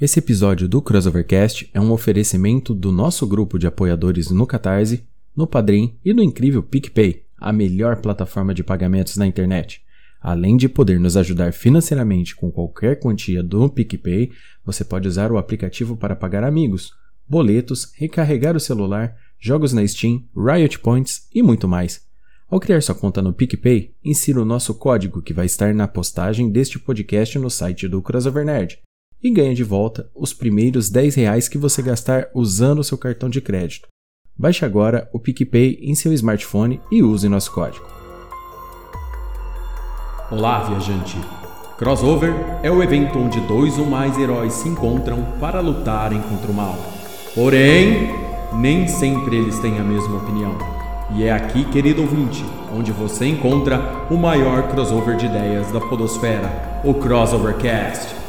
Esse episódio do Crossovercast é um oferecimento do nosso grupo de apoiadores no Catarse, no Padrim e no incrível PicPay, a melhor plataforma de pagamentos na internet. Além de poder nos ajudar financeiramente com qualquer quantia do PicPay, você pode usar o aplicativo para pagar amigos, boletos, recarregar o celular, jogos na Steam, Riot Points e muito mais. Ao criar sua conta no PicPay, insira o nosso código que vai estar na postagem deste podcast no site do Crossover Nerd e ganha de volta os primeiros 10 reais que você gastar usando o seu cartão de crédito. Baixe agora o PicPay em seu smartphone e use nosso código. Olá, viajante! Crossover é o evento onde dois ou mais heróis se encontram para lutarem contra o mal. Porém, nem sempre eles têm a mesma opinião. E é aqui, querido ouvinte, onde você encontra o maior crossover de ideias da Podosfera, o Crossovercast.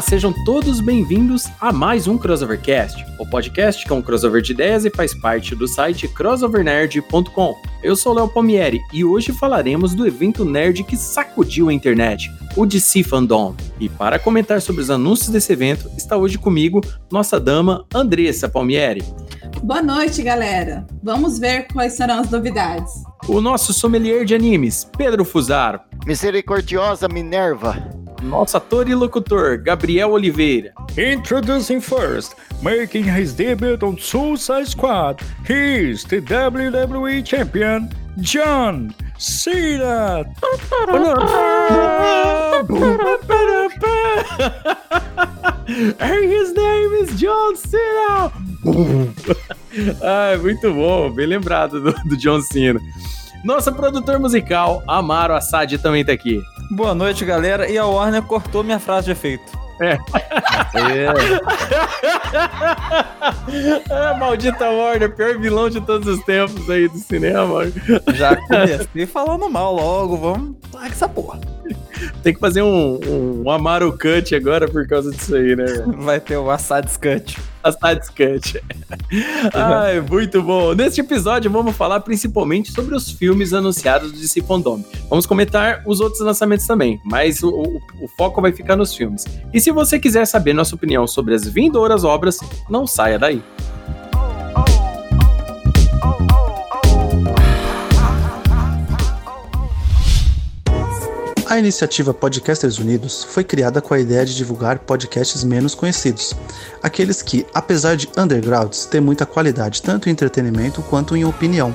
Olá, sejam todos bem-vindos a mais um Crossovercast, o podcast que é um crossover de ideias e faz parte do site crossovernerd.com. Eu sou Léo Palmieri e hoje falaremos do evento nerd que sacudiu a internet, o DC Fandom. E para comentar sobre os anúncios desse evento, está hoje comigo nossa dama Andressa Palmieri. Boa noite, galera. Vamos ver quais serão as novidades. O nosso sommelier de animes, Pedro Fusaro. Misericordiosa Minerva. Nosso ator e locutor, Gabriel Oliveira. Introducing first, making his debut on Suicide Squad, he's the WWE Champion, John Cena. His name is John Cena. Ai, muito bom, bem lembrado do, do John Cena. Nosso produtor musical, Amaro Assad, também tá aqui. Boa noite, galera. E a Warner cortou minha frase de efeito. É. é. Maldita Warner, pior vilão de todos os tempos aí do cinema. Já comecei falando mal logo, vamos lá essa porra. Tem que fazer um, um Amaro Cut agora por causa disso aí, né? Vai ter o Assad's Cut. Assad's Cut. Ai, muito bom. Neste episódio vamos falar principalmente sobre os filmes anunciados do DC Fandom. Vamos comentar os outros lançamentos também, mas o, o, o foco vai ficar nos filmes. E se você quiser saber nossa opinião sobre as vindouras obras, não saia daí. A iniciativa Podcasters Unidos foi criada com a ideia de divulgar podcasts menos conhecidos, aqueles que, apesar de undergrounds, têm muita qualidade tanto em entretenimento quanto em opinião.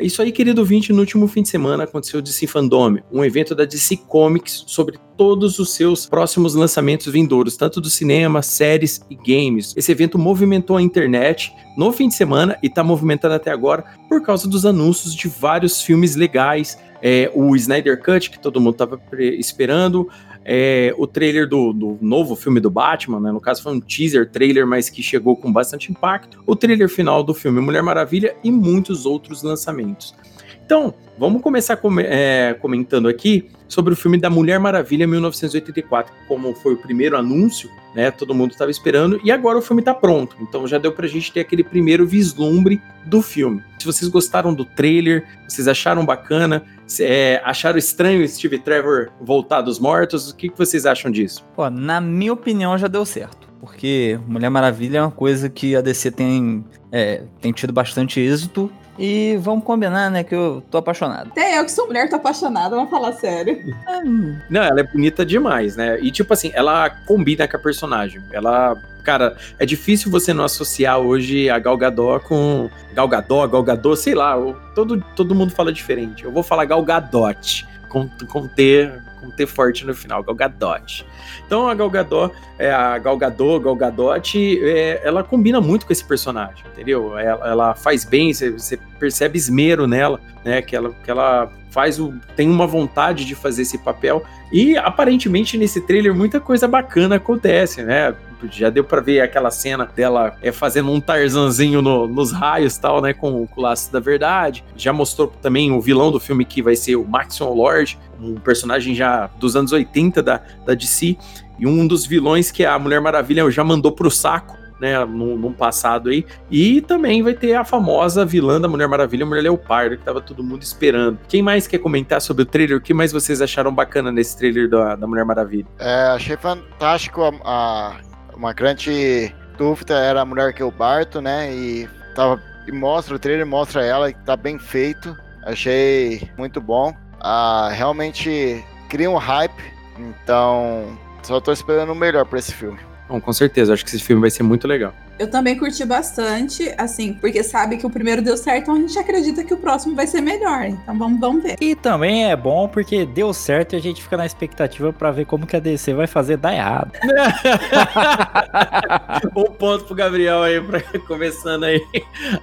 É isso aí, querido ouvinte. No último fim de semana aconteceu o DC Fandom, um evento da DC Comics sobre todos os seus próximos lançamentos vindouros, tanto do cinema, séries e games. Esse evento movimentou a internet no fim de semana e está movimentando até agora por causa dos anúncios de vários filmes legais. É, o Snyder Cut, que todo mundo estava esperando, é, o trailer do, do, novo filme do Batman, né? No caso foi um teaser trailer, mas que chegou com bastante impacto. O trailer final do filme Mulher Maravilha e muitos outros lançamentos. Então, vamos começar com, é, comentando aqui sobre o filme da Mulher Maravilha 1984, como foi o primeiro anúncio, né? Todo mundo estava esperando, e agora o filme está pronto. Então já deu pra gente ter aquele primeiro vislumbre do filme. Se vocês gostaram do trailer, vocês acharam bacana, é, acharam estranho Steve Trevor voltar dos mortos, o que, que vocês acham disso? Na minha opinião já deu certo. Porque Mulher Maravilha é uma coisa que a DC tem, é, tem tido bastante êxito e vamos combinar, né, que eu tô apaixonado. Até eu que sou mulher tô apaixonada, vamos falar sério. Não, ela é bonita demais, né? E tipo assim, ela combina com a personagem. Ela, cara, é difícil você não associar hoje a Gal Gadot com Gal Gadot, Gal Gadot, sei lá, todo, todo mundo fala diferente. Eu vou falar Gal Gadot, com, com T, com T forte no final, Gal Gadot. Então a Gal Gadot, é, a Gal Gadot, Gal Gadot, é, ela combina muito com esse personagem, entendeu? Ela, ela faz bem, você, você, percebe esmero nela, né? Que ela, que ela faz o, tem uma vontade de fazer esse papel e aparentemente nesse trailer muita coisa bacana acontece, né? Já deu pra ver aquela cena dela é, fazendo um tarzanzinho no- nos raios tal, né? Com, com o laço da verdade. Já mostrou também o vilão do filme que vai ser o Maxwell Lord, um personagem já dos anos 80 da, da DC. E um dos vilões que a Mulher Maravilha já mandou pro saco. Né, num, num passado aí. E também vai ter a famosa vilã da Mulher Maravilha, Mulher Leopardo, que tava todo mundo esperando. Quem mais quer comentar sobre o trailer? O que mais vocês acharam bacana nesse trailer da, da Mulher Maravilha? É, achei fantástico a, a- uma grande dúvida era a mulher que eu barto, né? E tava e mostra o trailer, mostra ela que tá bem feito. Achei muito bom. Ah, realmente cria um hype. Então, só tô esperando o melhor pra esse filme. Bom, com certeza, acho que esse filme vai ser muito legal. Eu também curti bastante, assim, porque sabe que o primeiro deu certo, então a gente acredita que o próximo vai ser melhor. Então vamos, vamos ver. E também é bom porque deu certo e a gente fica na expectativa pra ver como que a DC vai fazer dar errado. um ponto pro Gabriel aí, pra, começando aí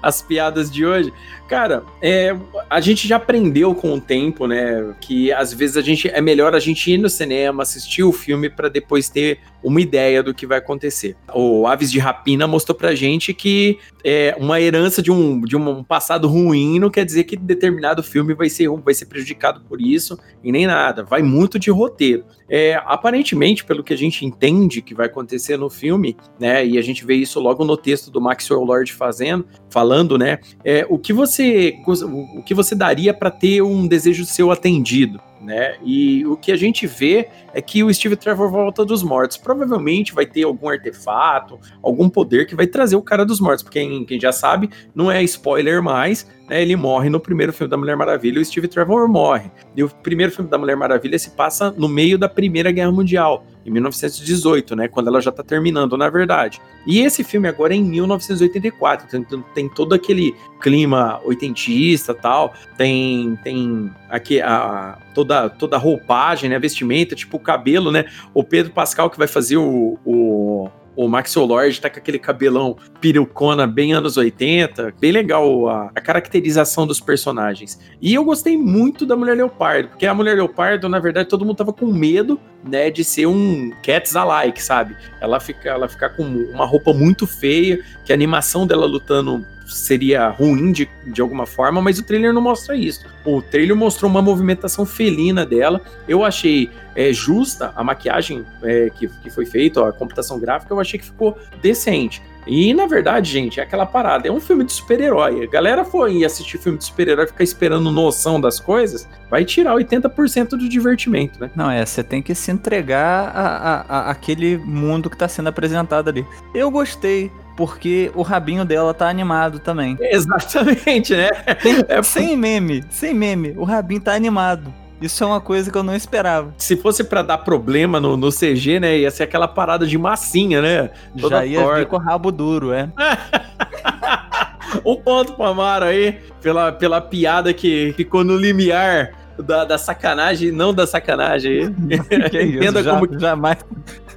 as piadas de hoje. Cara, é, a gente já aprendeu com o tempo, né, que às vezes a gente é melhor a gente ir no cinema, assistir o filme pra depois ter uma ideia do que vai acontecer. O Aves de Rapina mostrou pra gente que é, uma herança de um, de um passado ruim não quer dizer que determinado filme vai ser, vai ser prejudicado por isso e nem nada. Vai muito de roteiro. É, aparentemente, pelo que a gente entende que vai acontecer no filme, né, e a gente vê isso logo no texto do Maxwell Lord fazendo, falando, né, é, o que você o que você daria para ter um desejo seu atendido, né? E o que a gente vê é que o Steve Trevor volta dos mortos. Provavelmente vai ter algum artefato, algum poder que vai trazer o cara dos mortos, porque quem, já sabe, não é spoiler mais, né? Ele morre no primeiro filme da Mulher Maravilha, o Steve Trevor morre. E o primeiro filme da Mulher Maravilha se passa no meio da Primeira Guerra Mundial, em 1918, né? Quando ela já tá terminando, na verdade. E esse filme agora é em 1984, então tem todo aquele clima oitentista tal, tem tem aqui a toda toda a roupagem, né, vestimenta, tipo o cabelo, né? O Pedro Pascal que vai fazer o, o o Maxwell Lord tá com aquele cabelão perucona bem anos 80, bem legal a, a, caracterização dos personagens. E eu gostei muito da Mulher Leopardo, porque a Mulher Leopardo, na verdade, todo mundo tava com medo, né, de ser um Cats alike, sabe? Ela fica, ela fica com uma roupa muito feia, que a animação dela lutando seria ruim de, de alguma forma, mas o trailer não mostra isso. O trailer mostrou uma movimentação felina dela. Eu achei é, justa a maquiagem é, que, que foi feita, a computação gráfica, eu achei que ficou decente. E, na verdade, gente, é aquela parada. É um filme de super-herói. A galera foi assistir filme de super-herói ficar esperando noção das coisas, vai tirar 80% do divertimento, né? Não, é, você tem que se entregar a, a, a aquele mundo que tá sendo apresentado ali. Eu gostei porque o rabinho dela tá animado também. Exatamente, né? Sem, é, sem meme, sem meme. O rabinho tá animado. Isso é uma coisa que eu não esperava. Se fosse para dar problema no, no, CG, né? Ia ser aquela parada de massinha, né? Toda Já ia torta. vir com o rabo duro, é. um ponto pro Amaro aí, pela, pela piada que ficou no limiar da, da sacanagem, não da sacanagem. que isso, Entenda já, como... jamais,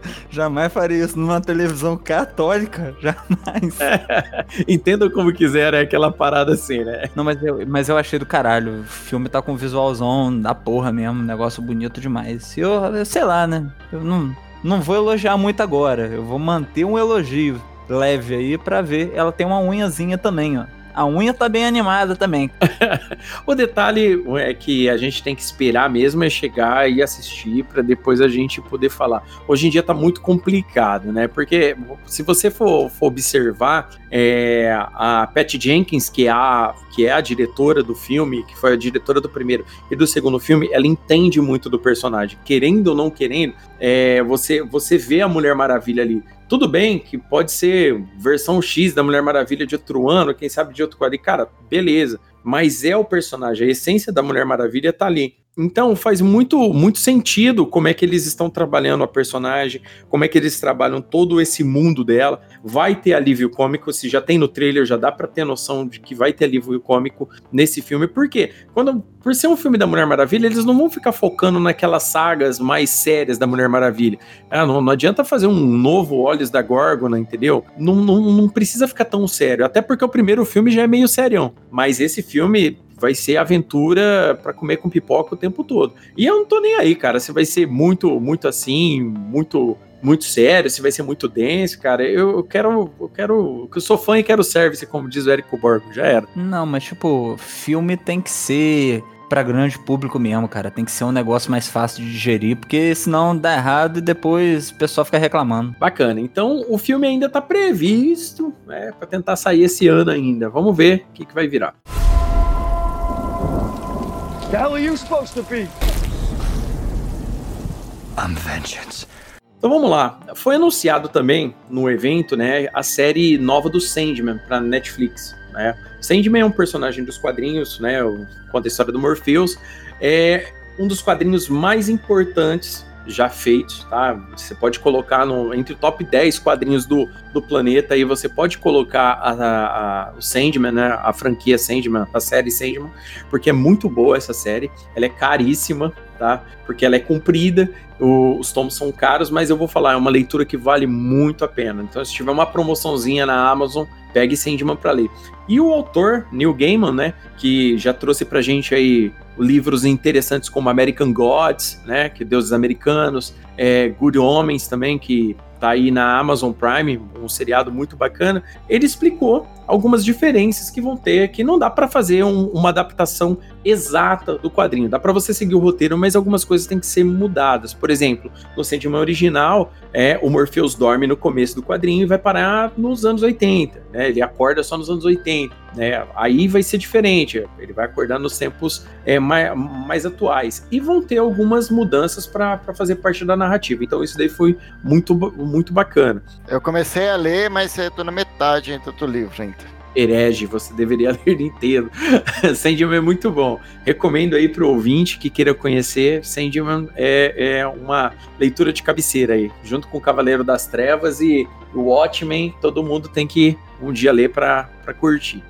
jamais faria isso numa televisão católica, jamais. É, entenda como quiser, é aquela parada assim, né? Não, mas eu, mas eu achei do caralho. O filme tá com visualzão da porra mesmo, negócio bonito demais. Eu, eu sei lá, né? Eu não, não vou elogiar muito agora. Eu vou manter um elogio leve aí pra ver. Ela tem uma unhazinha também, ó. A unha tá bem animada também. o detalhe é que a gente tem que esperar mesmo é chegar e assistir para depois a gente poder falar. Hoje em dia tá muito complicado, né? Porque se você for, for observar, é, a Pat Jenkins, que é a, que é a diretora do filme, que foi a diretora do primeiro e do segundo filme, ela entende muito do personagem. Querendo ou não querendo, é, você, você vê a Mulher Maravilha ali. Tudo bem que pode ser versão X da Mulher Maravilha de outro ano, quem sabe de outro quadro. Cara, beleza. Mas é o personagem, a essência da Mulher Maravilha tá ali. Então faz muito, muito sentido como é que eles estão trabalhando a personagem, como é que eles trabalham todo esse mundo dela. Vai ter alívio cômico, se já tem no trailer, já dá para ter noção de que vai ter alívio cômico nesse filme. Por quê? Quando, por ser um filme da Mulher Maravilha, eles não vão ficar focando naquelas sagas mais sérias da Mulher Maravilha. Ah, não, não adianta fazer um novo Olhos da Górgona, entendeu? Não, não, não precisa ficar tão sério. Até porque o primeiro filme já é meio serião. Mas esse filme vai ser aventura para comer com pipoca o tempo todo. E eu não tô nem aí, cara, se vai ser muito, muito assim, muito muito sério, se vai ser muito denso, cara. Eu, eu quero, eu quero, eu sou fã e quero service, como diz o Érico Borgo, já era. Não, mas tipo, filme tem que ser para grande público mesmo, cara. Tem que ser um negócio mais fácil de digerir, porque senão dá errado e depois o pessoal fica reclamando. Bacana. Então, o filme ainda tá previsto, né, para tentar sair esse ano ainda. Vamos ver o que, que vai virar. The hell are you supposed to be? I'm vengeance. Então vamos lá. Foi anunciado também no evento, né, a série nova do Sandman para Netflix. Né? Sandman é um personagem dos quadrinhos, né, conta a história do Morpheus. É um dos quadrinhos mais importantes já feitos, tá? Você pode colocar no, entre o top 10 quadrinhos do, do planeta e você pode colocar a, a, a, o Sandman, né? A franquia Sandman, a série Sandman, porque é muito boa essa série. Ela é caríssima, tá? Porque ela é comprida, os tomos são caros, mas eu vou falar, é uma leitura que vale muito a pena. Então, se tiver uma promoçãozinha na Amazon, pegue Sandman para ler. E o autor, Neil Gaiman, né, que já trouxe pra gente aí livros interessantes como American Gods, né, que deuses americanos, é, Good Homens também, que tá aí na Amazon Prime, um seriado muito bacana, ele explicou algumas diferenças que vão ter, que não dá para fazer um, uma adaptação exata do quadrinho. Dá para você seguir o roteiro, mas algumas coisas têm que ser mudadas. Por exemplo, no Sandman original, é, o Morpheus dorme no começo do quadrinho e vai parar nos anos 80, né? Ele acorda só nos anos 80, né? Aí vai ser diferente, ele vai acordar nos tempos é, mais, mais atuais. E vão ter algumas mudanças para fazer parte da narrativa. Então isso daí foi muito, muito bacana. Eu comecei a ler, mas tô na metade do livro ainda herege, você deveria ler inteiro. Sandman é muito bom. Recomendo aí para o ouvinte que queira conhecer. Sandman é, é uma leitura de cabeceira aí, junto com o Cavaleiro das Trevas e o Watchmen. Todo mundo tem que um dia ler para curtir.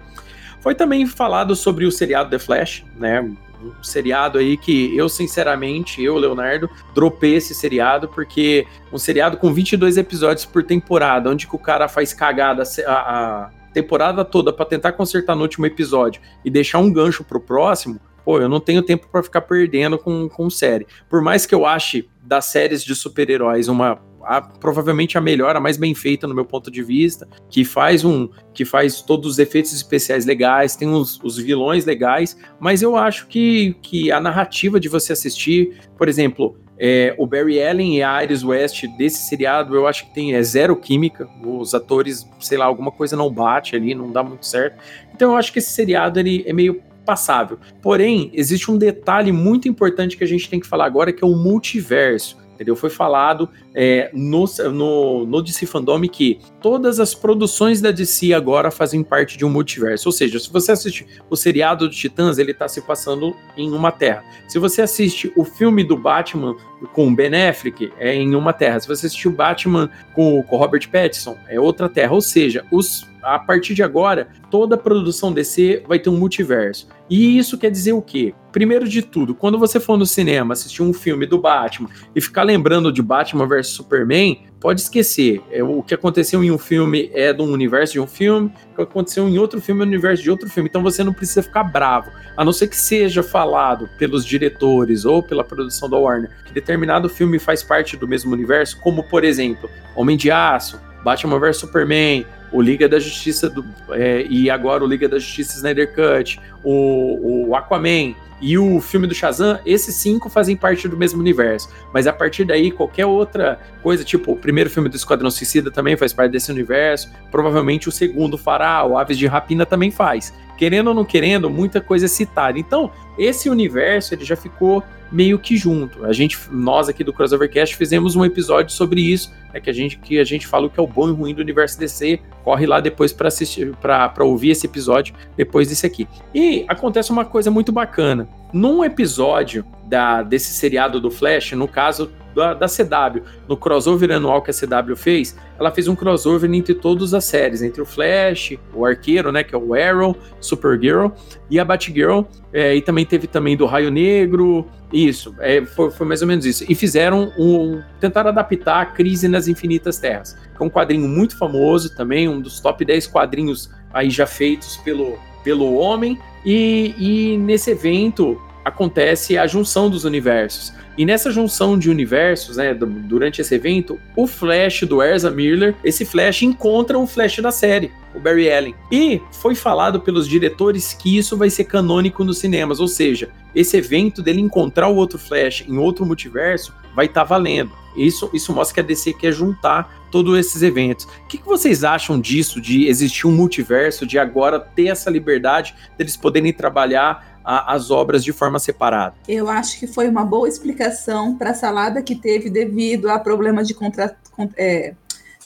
Foi também falado sobre o seriado The Flash, né? um seriado aí que eu, sinceramente, eu, Leonardo, dropei esse seriado, porque um seriado com 22 episódios por temporada, onde que o cara faz cagada a, a, temporada toda para tentar consertar no último episódio e deixar um gancho pro próximo, pô, eu não tenho tempo para ficar perdendo com, com série. Por mais que eu ache das séries de super-heróis uma a, provavelmente a melhor, a mais bem feita no meu ponto de vista, que faz um, que faz todos os efeitos especiais legais, tem os, os vilões legais, mas eu acho que, que a narrativa de você assistir, por exemplo, é, o Barry Allen e a Iris West desse seriado, eu acho que tem é zero química. Os atores, sei lá, alguma coisa não bate ali, não dá muito certo. Então eu acho que esse seriado ele é meio passável. Porém, existe um detalhe muito importante que a gente tem que falar agora, que é o multiverso entendeu? Foi falado é, no, no, no DC Fandom que todas as produções da DC agora fazem parte de um multiverso. Ou seja, se você assiste o seriado do Titãs, ele está se passando em uma terra. Se você assiste o filme do Batman com Ben Affleck, é em uma terra. Se você assistir o Batman com, com Robert Pattinson, é outra terra. Ou seja, os a partir de agora, toda a produção DC vai ter um multiverso. E isso quer dizer o quê? Primeiro de tudo, quando você for no cinema assistir um filme do Batman e ficar lembrando de Batman vs Superman, pode esquecer. É, o que aconteceu em um filme é um universo de um filme, o que aconteceu em outro filme é um universo de outro filme. Então você não precisa ficar bravo. A não ser que seja falado pelos diretores ou pela produção da Warner que determinado filme faz parte do mesmo universo, como por exemplo, Homem de Aço, Batman vs Superman, o Liga da Justiça do, é, e agora o Liga da Justiça Snyder Cut, o, o Aquaman e o filme do Shazam, esses cinco fazem parte do mesmo universo. Mas a partir daí, qualquer outra coisa, tipo o primeiro filme do Esquadrão Suicida também faz parte desse universo, provavelmente o segundo fará, o Aves de Rapina também faz. Querendo ou não querendo, muita coisa é citada. Então, esse universo ele já ficou meio que junto. A gente, nós aqui do Crossovercast fizemos um episódio sobre isso, é que a gente que a gente fala o que é o bom e ruim do universo DC. Corre lá depois para assistir, para ouvir esse episódio depois desse aqui. E acontece uma coisa muito bacana. Num episódio da, desse seriado do Flash, no caso da, da, CW, no crossover anual que a CW fez, ela fez um crossover entre todas as séries, entre o Flash, o Arqueiro, né, que é o Arrow, Supergirl, e a Batgirl, é, e também teve também do Raio Negro, isso, é, foi, foi, mais ou menos isso. E fizeram um. Tentaram adaptar a Crise nas Infinitas Terras, que é um quadrinho muito famoso também, um dos top 10 quadrinhos aí já feitos pelo, pelo homem. E, e nesse evento acontece a junção dos universos. E nessa junção de universos, né, durante esse evento, o Flash do Ezra Miller, esse Flash encontra o Flash da série, o Barry Allen. E foi falado pelos diretores que isso vai ser canônico nos cinemas, ou seja, esse evento dele encontrar o outro Flash em outro multiverso vai estar tá valendo. Isso, isso mostra que a DC quer juntar todos esses eventos. O que, que, vocês acham disso, de existir um multiverso, de agora ter essa liberdade deles poderem trabalhar a, as obras de forma separada? Eu acho que foi uma boa explicação para a salada que teve devido a problemas de, contra, é,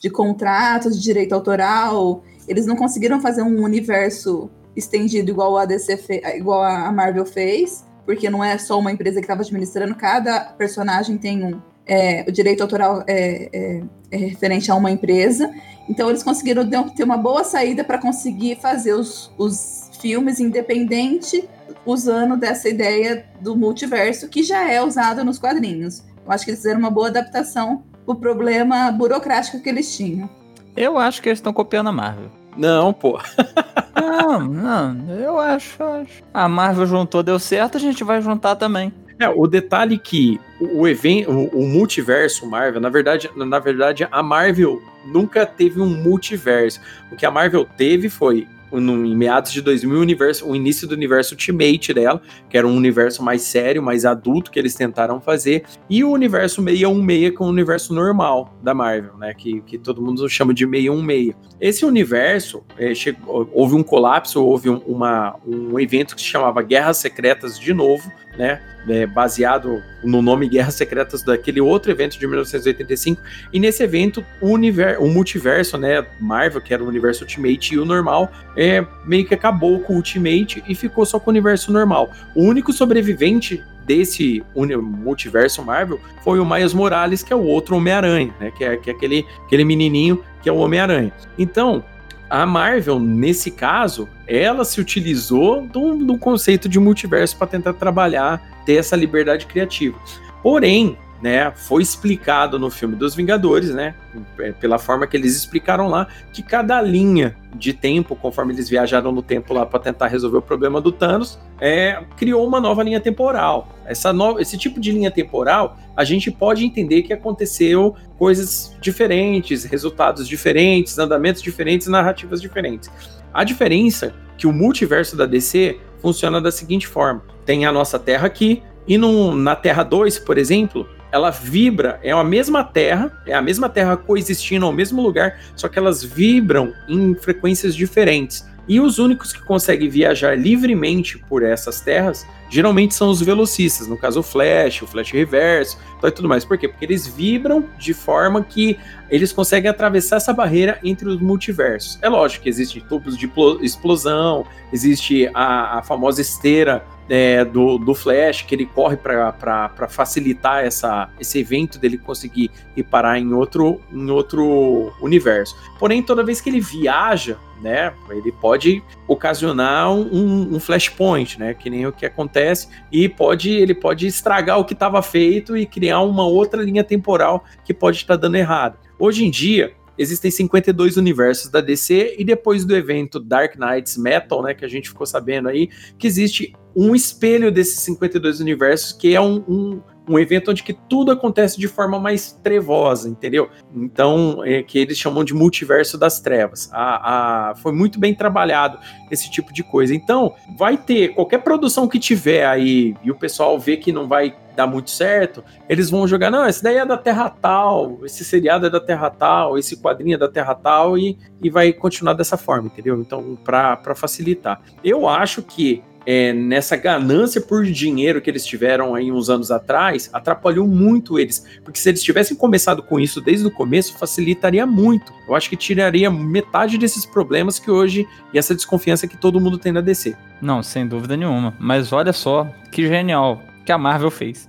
de contratos, de direito autoral. Eles não conseguiram fazer um universo estendido igual a DC igual a Marvel fez, porque não é só uma empresa que estava administrando, cada personagem tem um, é, o direito autoral é, é, é, referente a uma empresa. Então, eles conseguiram ter uma boa saída para conseguir fazer os, os filmes independente usando dessa ideia do multiverso que já é usada nos quadrinhos. Eu acho que eles fizeram uma boa adaptação o problema burocrático que eles tinham. Eu acho que eles estão copiando a Marvel. Não, pô. não, não, eu acho, acho. A Marvel juntou, deu certo, a gente vai juntar também. É, o detalhe que o evento, o, o, multiverso Marvel, na verdade, na verdade, a Marvel nunca teve um multiverso. O que a Marvel teve foi no, em meados de 2000, o, universo, o início do universo Ultimate dela, que era um universo mais sério, mais adulto que eles tentaram fazer, e o universo 616, que é o universo normal da Marvel, né? Que, que todo mundo chama de 616. Esse universo, é, chegou, houve um colapso, houve um, uma, um evento que se chamava Guerras Secretas de novo, né? É, baseado no nome Guerras Secretas daquele outro evento de 1985. E nesse evento, o, universo, o multiverso, né? Marvel, que era o universo Ultimate e o normal, é, meio que acabou com o Ultimate e ficou só com o universo normal. O único sobrevivente desse multiverso Marvel foi o Miles Morales, que é o outro Homem-Aranha, né? Que é, que é aquele, aquele menininho que é o Homem-Aranha. Então, a Marvel, nesse caso, ela se utilizou do, do conceito de multiverso para tentar trabalhar, ter essa liberdade criativa. Porém, né, foi explicado no filme dos Vingadores, né, é, pela forma que eles explicaram lá, que cada linha de tempo, conforme eles viajaram no tempo lá para tentar resolver o problema do Thanos, é, criou uma nova linha temporal. Essa no, esse tipo de linha temporal, a gente pode entender que aconteceu coisas diferentes, resultados diferentes, andamentos diferentes, narrativas diferentes. A diferença é que o multiverso da DC funciona da seguinte forma: tem a nossa Terra aqui, e na Terra 2, por exemplo, ela vibra, é a mesma Terra, é a mesma Terra coexistindo ao mesmo lugar, só que elas vibram em frequências diferentes. E os únicos que conseguem viajar livremente por essas terras, geralmente são os velocistas, no caso o Flash, o Flash Reverso, e tudo mais. Por quê? Porque eles vibram de forma que eles conseguem atravessar essa barreira entre os multiversos. É lógico que existem tubos de explosão, existe a, a famosa esteira é, do, do Flash, que ele corre para facilitar essa, esse evento dele conseguir ir parar em outro, em outro universo. Porém, toda vez que ele viaja, né, ele pode ocasionar um, um flashpoint, né, que nem o que acontece, e pode ele pode estragar o que estava feito e criar uma outra linha temporal que pode estar dando errado. Hoje em dia, existem 52 universos da DC e depois do evento Dark Knights Metal, né, que a gente ficou sabendo aí, que existe um espelho desses 52 universos, que é um, um, um evento onde que tudo acontece de forma mais trevosa, entendeu? Então, é que eles chamam de multiverso das trevas. A, a, foi muito bem trabalhado esse tipo de coisa. Então, vai ter qualquer produção que tiver aí e o pessoal vê que não vai dar muito certo, eles vão jogar, não, esse daí é da Terra tal, esse seriado é da Terra tal, esse quadrinho é da Terra tal, e, e vai continuar dessa forma, entendeu? Então, para facilitar. Eu acho que é, nessa ganância por dinheiro que eles tiveram aí uns anos atrás, atrapalhou muito eles. Porque se eles tivessem começado com isso desde o começo, facilitaria muito. Eu acho que tiraria metade desses problemas que hoje e essa desconfiança que todo mundo tem na DC. Não, sem dúvida nenhuma. Mas olha só que genial que a Marvel fez.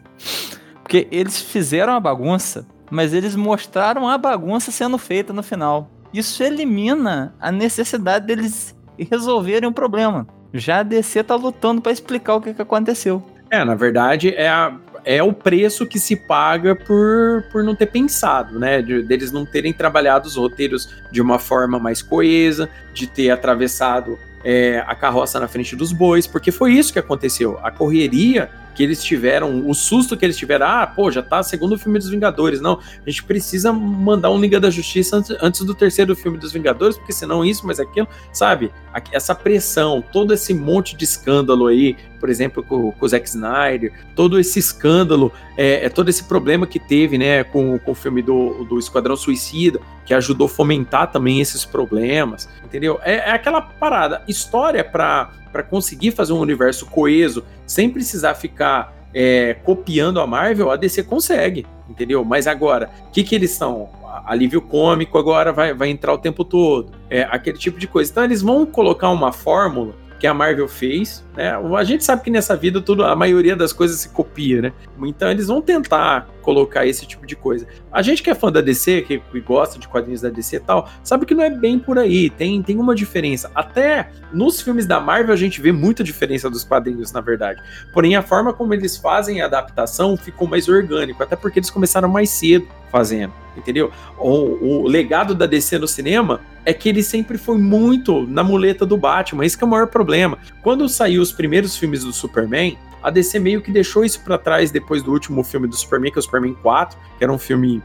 Porque eles fizeram a bagunça, mas eles mostraram a bagunça sendo feita no final. Isso elimina a necessidade deles resolverem o problema. Já a DC tá lutando para explicar o que, que aconteceu. É, na verdade, é, a, é o preço que se paga por, por não ter pensado, né? De, deles não terem trabalhado os roteiros de uma forma mais coesa, de ter atravessado é, a carroça na frente dos bois, porque foi isso que aconteceu. A correria que eles tiveram, o susto que eles tiveram, ah, pô, já tá segundo filme dos Vingadores. Não, a gente precisa mandar um Liga da Justiça antes, antes do terceiro filme dos Vingadores, porque senão isso, mas aquilo, sabe? Essa pressão, todo esse monte de escândalo aí, por exemplo, com, com o Zack Snyder, todo esse escândalo, é, é, todo esse problema que teve, né, com, com o filme do, do Esquadrão Suicida, que ajudou a fomentar também esses problemas, entendeu? É, é aquela parada, história para para conseguir fazer um universo coeso sem precisar ficar é, copiando a Marvel, a DC consegue, entendeu? Mas agora, o que, que eles são? Alívio cômico agora vai, vai entrar o tempo todo, é aquele tipo de coisa. Então eles vão colocar uma fórmula que a Marvel fez, né? A gente sabe que nessa vida tudo, a maioria das coisas se copia, né? Então eles vão tentar colocar esse tipo de coisa. A gente que é fã da DC, que, gosta de quadrinhos da DC e tal, sabe que não é bem por aí. Tem, tem uma diferença. Até nos filmes da Marvel a gente vê muita diferença dos quadrinhos, na verdade. Porém, a forma como eles fazem a adaptação ficou mais orgânico, até porque eles começaram mais cedo fazendo, entendeu? O, o legado da DC no cinema é que ele sempre foi muito na muleta do Batman. Esse é o maior problema. Quando saiu os primeiros filmes do Superman, a DC meio que deixou isso para trás depois do último filme do Superman, que é o Superman 4, que era um filme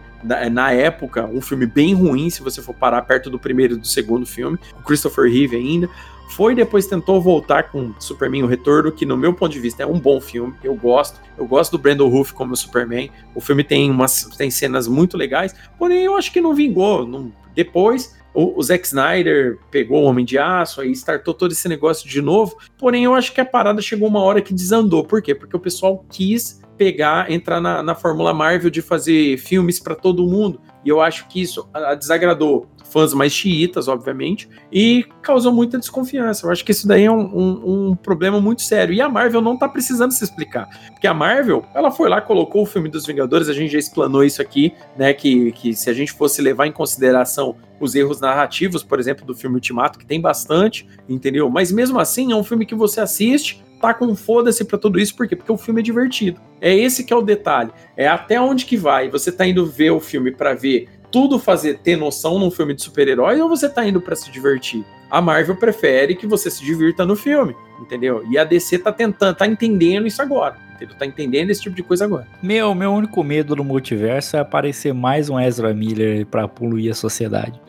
na época, um filme bem ruim, se você for parar perto do primeiro e do segundo filme, com Christopher Reeve ainda. Foi depois tentou voltar com Superman o Retorno, que no meu ponto de vista é um bom filme, eu gosto. Eu gosto do Brandon Ruff como Superman. O filme tem umas tem cenas muito legais, porém eu acho que não vingou. Não, depois o, o Zack Snyder pegou o Homem de Aço, aí startou todo esse negócio de novo. Porém, eu acho que a parada chegou uma hora que desandou. Por quê? Porque o pessoal quis pegar, entrar na, na Fórmula Marvel de fazer filmes para todo mundo. E eu acho que isso a, a desagradou fãs mais xiitas, obviamente, e causou muita desconfiança. Eu acho que isso daí é um, um, um, problema muito sério. E a Marvel não tá precisando se explicar. Porque a Marvel, ela foi lá, colocou o filme dos Vingadores, a gente já explanou isso aqui, né? Que, que se a gente fosse levar em consideração os erros narrativos, por exemplo, do filme Ultimato, que tem bastante, entendeu? Mas mesmo assim, é um filme que você assiste, tá com foda-se para tudo isso, por quê? Porque o filme é divertido. É esse que é o detalhe. É até onde que vai. Você tá indo ver o filme para ver tudo fazer ter noção num filme de super-herói ou você tá indo para se divertir? A Marvel prefere que você se divirta no filme, entendeu? E a DC tá tentando, tá entendendo isso agora. Entendeu? Tá entendendo esse tipo de coisa agora. Meu, meu único medo no multiverso é aparecer mais um Ezra Miller para poluir a sociedade.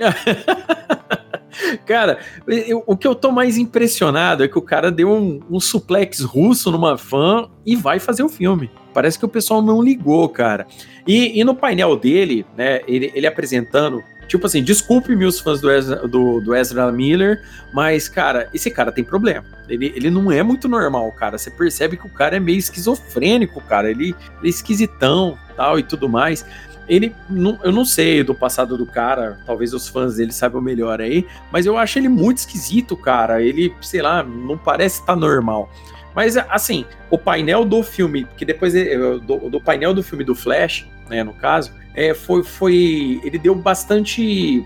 Cara, eu, o que eu tô mais impressionado é que o cara deu um, um suplex russo numa fã e vai fazer o filme. Parece que o pessoal não ligou, cara. E, e no painel dele, né, ele, ele apresentando Tipo assim, desculpe-me os fãs do Ezra, do, do Ezra, Miller, mas, cara, esse cara tem problema. Ele, ele não é muito normal, cara. Você percebe que o cara é meio esquizofrênico, cara. Ele, ele é esquisitão, tal e tudo mais. Ele, não, eu não sei do passado do cara, talvez os fãs dele saibam melhor aí, mas eu acho ele muito esquisito, cara. Ele, sei lá, não parece estar tá normal. Mas, assim, o painel do filme, que depois do, do painel do filme do Flash, né, no caso, é, foi, foi. Ele deu bastante.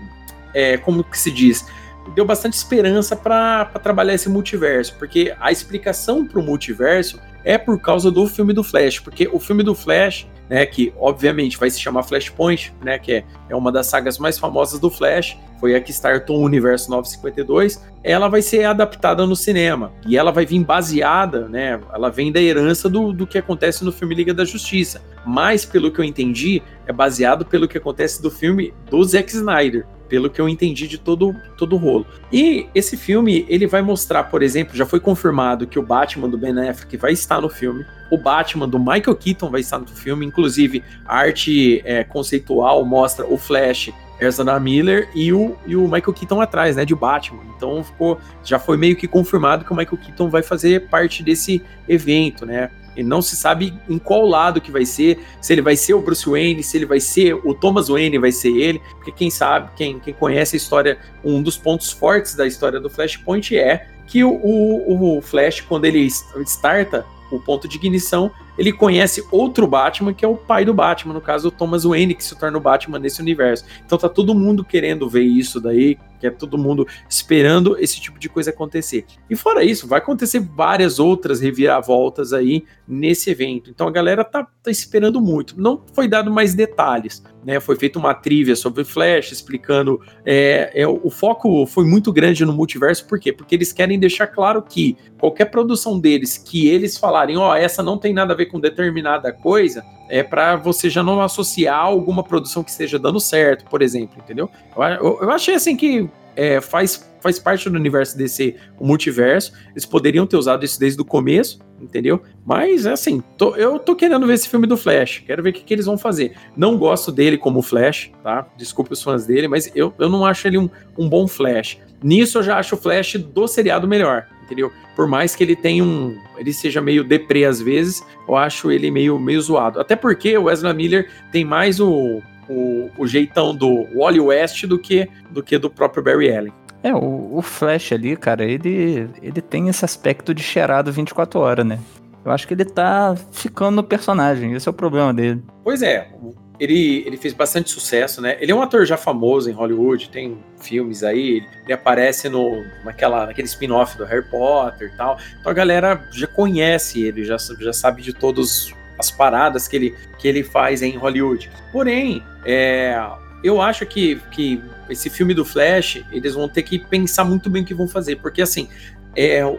É, como que se diz? Deu bastante esperança para trabalhar esse multiverso, porque a explicação para o multiverso é por causa do filme do Flash, porque o filme do Flash, né, que obviamente vai se chamar Flashpoint, né, que é, é uma das sagas mais famosas do Flash, foi a que startou o universo 952, ela vai ser adaptada no cinema, e ela vai vir baseada, né, ela vem da herança do, do que acontece no filme Liga da Justiça, mas pelo que eu entendi, é baseado pelo que acontece do filme do Zack Snyder, pelo que eu entendi de todo, todo o rolo. E esse filme, ele vai mostrar, por exemplo, já foi confirmado que o Batman do Ben Affleck vai estar no filme, o Batman do Michael Keaton vai estar no filme, inclusive a arte é, conceitual mostra o Flash, Ezra Miller e o, e o Michael Keaton atrás, né, de Batman. Então ficou, já foi meio que confirmado que o Michael Keaton vai fazer parte desse evento, né? E não se sabe em qual lado que vai ser, se ele vai ser o Bruce Wayne, se ele vai ser o Thomas Wayne, vai ser ele, porque quem sabe, quem, quem conhece a história, um dos pontos fortes da história do Flashpoint é que o, o, o Flash, quando ele starta o ponto de ignição, ele conhece outro Batman, que é o pai do Batman, no caso o Thomas Wayne, que se torna o Batman nesse universo. Então tá todo mundo querendo ver isso daí, que é todo mundo esperando esse tipo de coisa acontecer. E fora isso, vai acontecer várias outras reviravoltas aí nesse evento. Então a galera tá, tá esperando muito. Não foi dado mais detalhes, né? Foi feita uma trivia sobre Flash, explicando. É, é, o foco foi muito grande no multiverso, por quê? Porque eles querem deixar claro que qualquer produção deles que eles falarem, ó, oh, essa não tem nada a ver com determinada coisa, é para você já não associar alguma produção que esteja dando certo, por exemplo, entendeu? Eu, eu, eu achei assim que é, faz, faz parte do universo DC, o multiverso. Eles poderiam ter usado isso desde o começo, entendeu? Mas, assim, tô, eu tô querendo ver esse filme do Flash. Quero ver o que, que, eles vão fazer. Não gosto dele como Flash, tá? Desculpe os fãs dele, mas eu, eu não acho ele um, um bom Flash. Nisso eu já acho o Flash do seriado melhor, entendeu? Por mais que ele tenha um. ele seja meio deprê às vezes, eu acho ele meio, meio zoado. Até porque o Wesley Miller tem mais o, o, o jeitão do Wally West do que do que do próprio Barry Allen. É, o, o Flash ali, cara, ele, ele tem esse aspecto de cheirado 24 horas, né? Eu acho que ele tá ficando no personagem, esse é o problema dele. Pois é, ele, ele fez bastante sucesso, né? Ele é um ator já famoso em Hollywood, tem filmes aí, ele aparece no, naquela, naquele spin-off do Harry Potter e tal. Então a galera já conhece ele, já, já sabe de todas as paradas que ele, que ele faz em Hollywood. Porém, é, eu acho que, que esse filme do Flash, eles vão ter que pensar muito bem o que vão fazer, porque assim, é, o,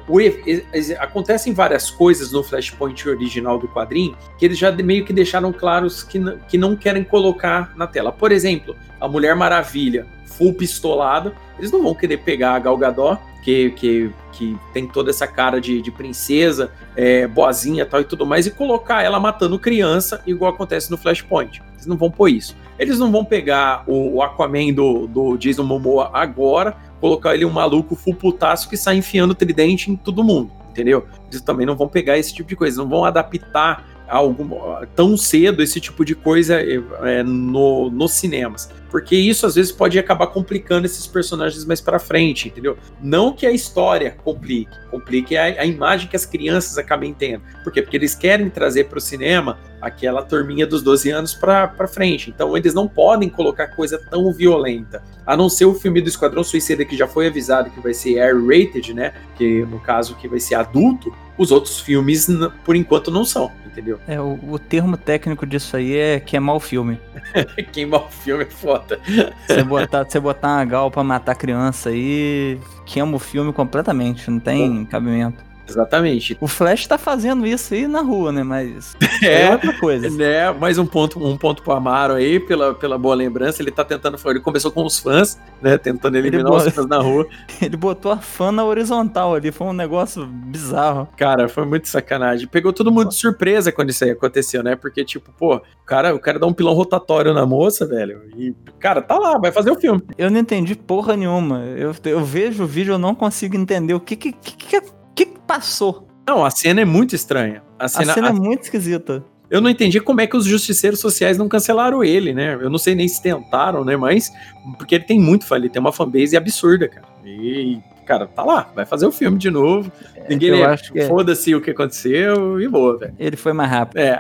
acontecem várias coisas no Flashpoint original do quadrinho que eles já meio que deixaram claros que, que não querem colocar na tela. Por exemplo, a Mulher Maravilha, full pistolada, eles não vão querer pegar a Gal Gadot, que, que, que tem toda essa cara de, de princesa, é, boazinha tal e tudo mais, e colocar ela matando criança, igual acontece no Flashpoint. Eles não vão pôr isso. Eles não vão pegar o, Aquaman do, do Jason Momoa agora, colocar ele um maluco full putaço que sai enfiando tridente em todo mundo, entendeu? Eles também não vão pegar esse tipo de coisa, não vão adaptar algo tão cedo esse tipo de coisa é, no, nos cinemas porque isso às vezes pode acabar complicando esses personagens mais para frente, entendeu? Não que a história complique, complique a, a imagem que as crianças acabem tendo. Por quê? Porque eles querem trazer para o cinema aquela turminha dos 12 anos para frente. Então eles não podem colocar coisa tão violenta. A não ser o filme do Esquadrão Suicida que já foi avisado que vai ser R-rated, né? Que no caso que vai ser adulto. Os outros filmes, por enquanto, não são, entendeu? É, o, o termo técnico disso aí é queimar o filme. queimar o filme é foda. Você botar, você botar uma gal pra matar criança aí, queima o filme completamente, não tem Bom, cabimento. Exatamente. O Flash tá fazendo isso aí na rua, né? Mas é, é outra coisa. Né? Mais um ponto, um ponto pro Amaro aí, pela, pela boa lembrança. Ele tá tentando. Ele começou com os fãs, né? Tentando eliminar os fãs na rua. Ele botou a fã na horizontal ali. Foi um negócio bizarro. Cara, foi muito sacanagem. Pegou todo mundo de surpresa quando isso aí aconteceu, né? Porque, tipo, pô, o cara, o cara dá um pilão rotatório na moça, velho. E, cara, tá lá, vai fazer o filme. Eu não entendi porra nenhuma. Eu, eu vejo o vídeo, eu não consigo entender o que que, que, que que passou? Não, a cena é muito estranha. A cena, a cena é a... é muito esquisita. Eu não entendi como é que os justiceiros sociais não cancelaram ele, né? Eu não sei nem se tentaram, né? Mas. Porque ele tem muito ele tem uma fanbase absurda, cara. E, cara, tá lá, vai fazer o filme de novo. É, Ninguém eu acho que é. foda-se o que aconteceu e boa, velho. Ele foi mais rápido. É.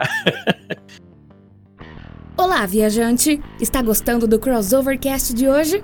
Olá, viajante! Está gostando do Crossovercast de hoje?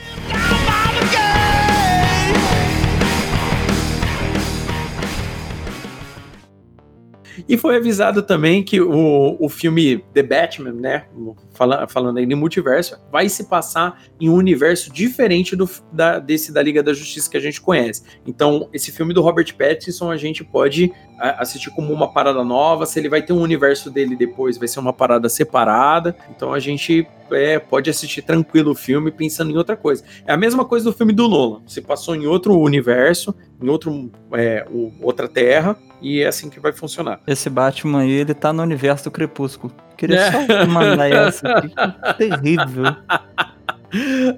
E foi avisado também que o, o filme The Batman, né? Fala, falando aí de multiverso, vai se passar em um universo diferente do, da, desse da Liga da Justiça que a gente conhece. Então, esse filme do Robert Pattinson a gente pode assistir como uma parada nova. Se ele vai ter um universo dele depois, vai ser uma parada separada. Então a gente é, pode assistir tranquilo o filme pensando em outra coisa. É a mesma coisa do filme do Nolan. Se passou em outro universo, em outro, é, outra terra, e é assim que vai funcionar. Esse Batman aí, ele tá no universo do Crepúsculo. Queria é. só mandar essa aqui. Terrível.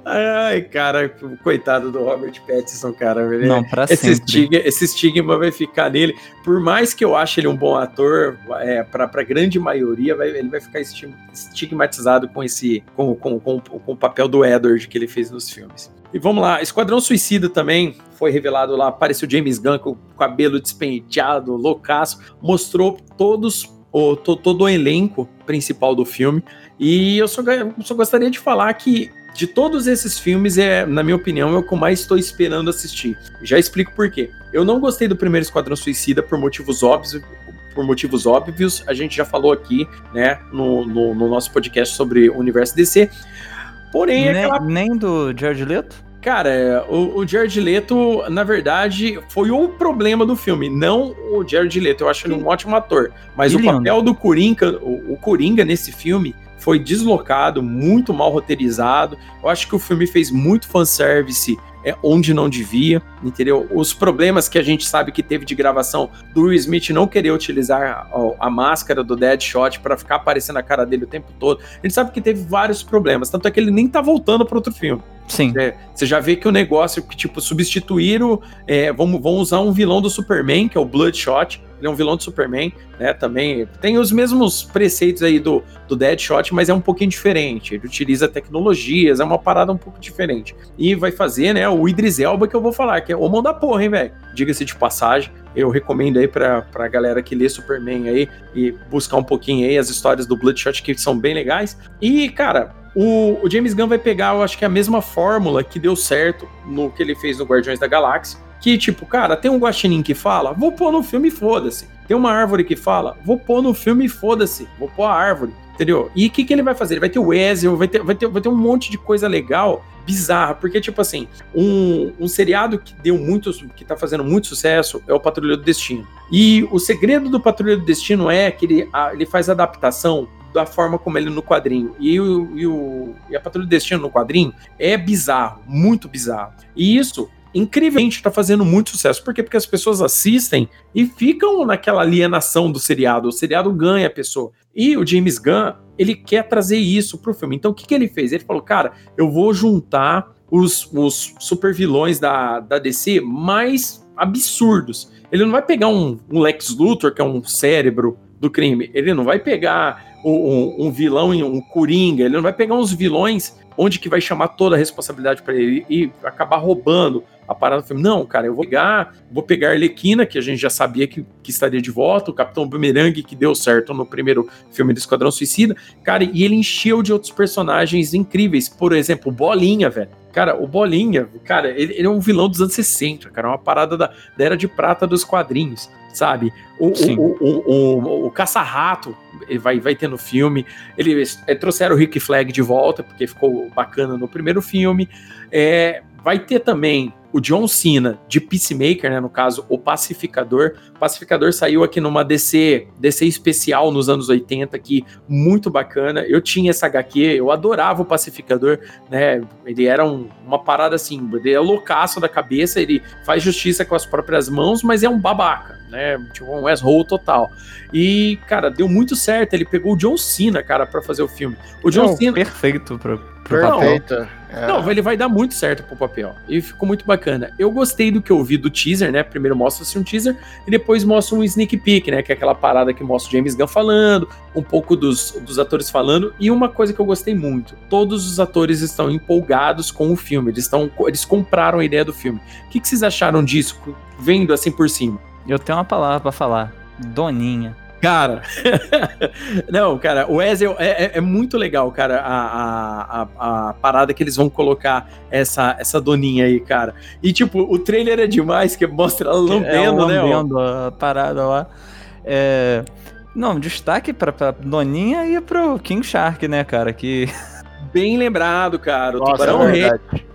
Ai, cara, coitado do Robert Pattinson, cara. Ele- Não, pra esse, sempre. estigma, esse estigma vai ficar nele. Por mais que eu ache ele um bom ator, é, pra, pra grande maioria, vai- ele vai ficar esti- estigmatizado com esse com, com, com, com o papel do Edward que ele fez nos filmes. E vamos lá, Esquadrão Suicida também foi revelado lá, apareceu James Gunn com o cabelo despenteado, loucaço, mostrou todos o, to- todo o elenco principal do filme. E eu só, só gostaria de falar que de todos esses filmes, é, na minha opinião, é o que eu mais estou esperando assistir. Já explico por quê. Eu não gostei do primeiro Esquadrão Suicida por motivos óbvios. Por motivos óbvios, a gente já falou aqui, né, no, no, no nosso podcast sobre o universo DC. Porém, Nem, aquela nem do George Leto? Cara, o, o Jared Leto, na verdade, foi o problema do filme, não o Jared Leto. Eu acho ele um ótimo ator. Mas o lindo. papel do Coringa, o, o Coringa nesse filme foi deslocado, muito mal roteirizado. Eu acho que o filme fez muito fanservice é, onde não devia, entendeu? Os problemas que a gente sabe que teve de gravação do Will Smith não querer utilizar a, a máscara do Deadshot para ficar aparecendo a cara dele o tempo todo. A gente sabe que teve vários problemas, tanto é que ele nem tá voltando para outro filme. Sim. Você já vê que o negócio que, tipo, substituíram. É, vamos, vamos usar um vilão do Superman, que é o Bloodshot. Ele é um vilão do Superman, né? Também tem os mesmos preceitos aí do, do Deadshot, mas é um pouquinho diferente. Ele utiliza tecnologias, é uma parada um pouco diferente. E vai fazer, né, o Idris Elba que eu vou falar, que é o mão da porra, hein, velho? Diga-se de passagem. Eu recomendo aí pra, pra galera que lê Superman aí e buscar um pouquinho aí as histórias do Bloodshot que são bem legais. E, cara, o, o James Gunn vai pegar, eu acho que a mesma fórmula que deu certo no que ele fez no Guardiões da Galáxia. Que, tipo, cara, tem um guaxinim que fala, vou pôr no filme e foda-se. Tem uma árvore que fala, vou pôr no filme e foda-se. Vou pôr a árvore, entendeu? E o que, que ele vai fazer? Ele vai ter o Wesley, vai ter, vai, ter, vai ter um monte de coisa legal, bizarra. Porque, tipo assim, um, um seriado que deu muito, que tá fazendo muito sucesso é o Patrulha do Destino. E o segredo do Patrulha do Destino é que ele, a- ele faz adaptação da forma como ele é no quadrinho. E, o, e, o, e a Patrulha do Destino no quadrinho é bizarro, muito bizarro. E isso, incrivelmente, tá fazendo muito sucesso. Por quê? Porque as pessoas assistem e ficam naquela alienação do seriado. O seriado ganha a pessoa. E o James Gunn, ele quer trazer isso pro filme. Então, o que, que ele fez? Ele falou, cara, eu vou juntar os, os super vilões da, da DC mais absurdos. Ele não vai pegar um, um Lex Luthor, que é um cérebro do crime. Ele não vai pegar um, um- vilão um coringa. Ele não vai pegar uns vilões onde que vai chamar toda a responsabilidade para ele e acabar roubando a parada do filme. Não, cara, eu vou pegar, vou pegar a Arlequina, que a gente já sabia que, que estaria de volta, o Capitão Boomerang, que deu certo no primeiro filme do Esquadrão Suicida, cara, e ele encheu de outros personagens incríveis. Por exemplo, Bolinha, velho. Cara, o Bolinha, cara, ele, ele é um vilão dos anos 60, cara, uma parada da, da era de prata dos quadrinhos, sabe? O, o, o, o, o, Caça-Rato vai, vai ter no filme. Eles é, trouxeram o Rick Flag de volta, porque ficou bacana no primeiro filme. É, vai ter também o John Cena de Peacemaker, né? No caso, o Pacificador. O Pacificador saiu aqui numa DC, DC especial nos anos 80, aqui, muito bacana. Eu tinha essa HQ, eu adorava o Pacificador, né? Ele era um- uma parada assim, ele é loucaço da cabeça, ele faz justiça com as próprias mãos, mas é um babaca, né? Tipo, um asshole total. E, cara, deu muito certo. Ele pegou o John Cena, cara, pra fazer o filme. O John Não, Cena. Perfeito pro, pro papel. É. Não, ele vai dar muito certo pro papel. E ficou muito bacana. Eu gostei do que eu vi do teaser, né? Primeiro mostra-se um teaser e depois mostra um sneak peek, né? Que é aquela parada que mostra o James Gunn falando, um pouco dos, dos atores falando. E uma coisa que eu gostei muito: todos os atores estão empolgados com o filme. Eles, estão, eles compraram a ideia do filme. O que, que vocês acharam disso, vendo assim por cima? Eu tenho uma palavra pra falar. Doninha. Cara, não, cara, o Wesley é, é- é muito legal, cara, a, a, a, a parada que eles vão colocar essa, essa doninha aí, cara. E, tipo, o trailer é demais, que mostra ela lambendo, é, né? ó. lambendo a parada lá. É... Não, destaque pra, pra Doninha e pro King Shark, né, cara? Que Bem lembrado, cara. O Nossa, Tubarão é Rei.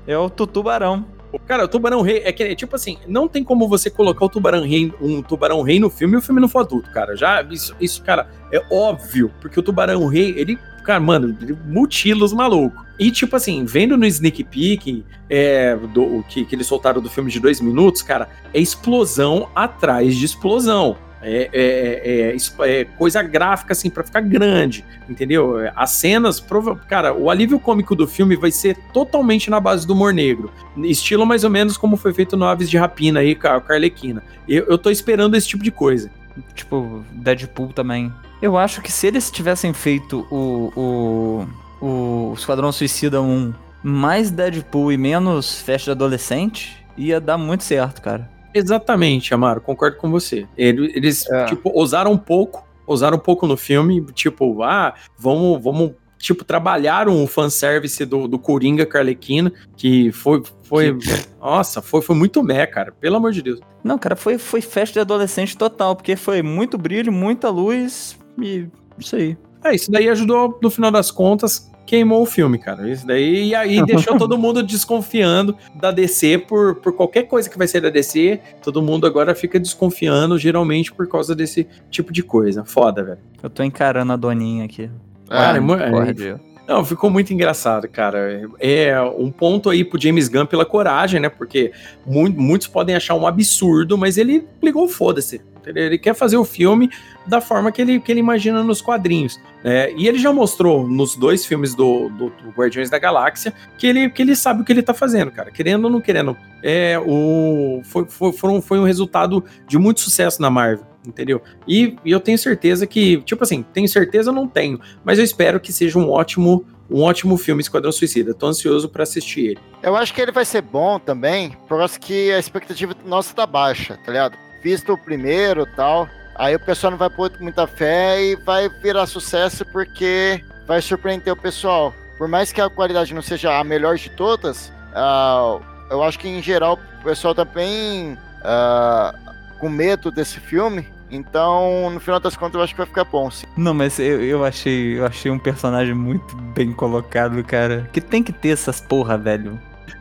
é o Tutubarão. Cara, o Tubarão Rei é que, é tipo assim, não tem como você colocar o Tubarão Rei, um Tubarão Rei no filme e o filme não for adulto, cara. Já, isso, isso, cara, é óbvio, porque o Tubarão Rei, ele, cara, mano, ele mutila os malucos. E, tipo assim, vendo no sneak peek é, do, que, que eles soltaram do filme de dois minutos, cara, é explosão atrás de explosão. É, é, é, isso é coisa gráfica, assim, pra ficar grande, entendeu? As cenas, cara, o alívio cômico do filme vai ser totalmente na base do humor negro. Estilo mais ou menos como foi feito no Aves de Rapina aí com a com a Arlequina. Eu, eu tô esperando esse tipo de coisa. Tipo, Deadpool também. Eu acho que se eles tivessem feito o, o, o Esquadrão Suicida 1 mais Deadpool e menos festa de adolescente, ia dar muito certo, cara. Exatamente, Amaro, concordo com você. Ele- Eles, É. tipo, ousaram um pouco, ousaram um pouco no filme, tipo, ah, vamos, vamos, tipo, trabalharam o fanservice do, do Coringa Carlequina, que foi, foi, nossa, foi, foi muito meh, cara, pelo amor de Deus. Não, cara, foi, foi festa de adolescente total, porque foi muito brilho, muita luz e isso aí. É, isso daí ajudou, no final das contas, queimou o filme, cara. Isso daí, e aí deixou todo mundo desconfiando da DC por, por qualquer coisa que vai ser da DC. Todo mundo agora fica desconfiando, geralmente por causa desse tipo de coisa. Foda, velho. Eu tô encarando a doninha aqui. Cara, é Ah, misericórdia. Não, ficou muito engraçado, cara. É um ponto aí pro James Gunn pela coragem, né? Porque mu- muitos podem achar um absurdo, mas ele ligou foda-se. Ele, ele quer fazer o filme da forma que ele, que ele imagina nos quadrinhos. né? e ele já mostrou nos dois filmes do, do- do Guardiões da Galáxia que ele, que ele sabe o que ele tá fazendo, cara. Querendo ou não querendo. É, o, foi, foi, foi um resultado de muito sucesso na Marvel, entendeu? E, e eu tenho certeza que, tipo assim, tenho certeza, não tenho, mas eu espero que seja um ótimo, um ótimo filme Esquadrão Suicida. Tô ansioso pra assistir ele. Eu acho que ele vai ser bom também, por causa que a expectativa nossa tá baixa, tá ligado? Visto o primeiro tal, aí o pessoal não vai pôr muita fé e vai virar sucesso porque vai surpreender o pessoal. Por mais que a qualidade não seja a melhor de todas, ah, eu acho que em geral o pessoal tá bem ah, com medo desse filme. Então, no final das contas, eu acho que vai ficar bom, sim. Não, mas eu, eu achei eu achei um personagem muito bem colocado, cara. Que tem que ter essas porra, velho.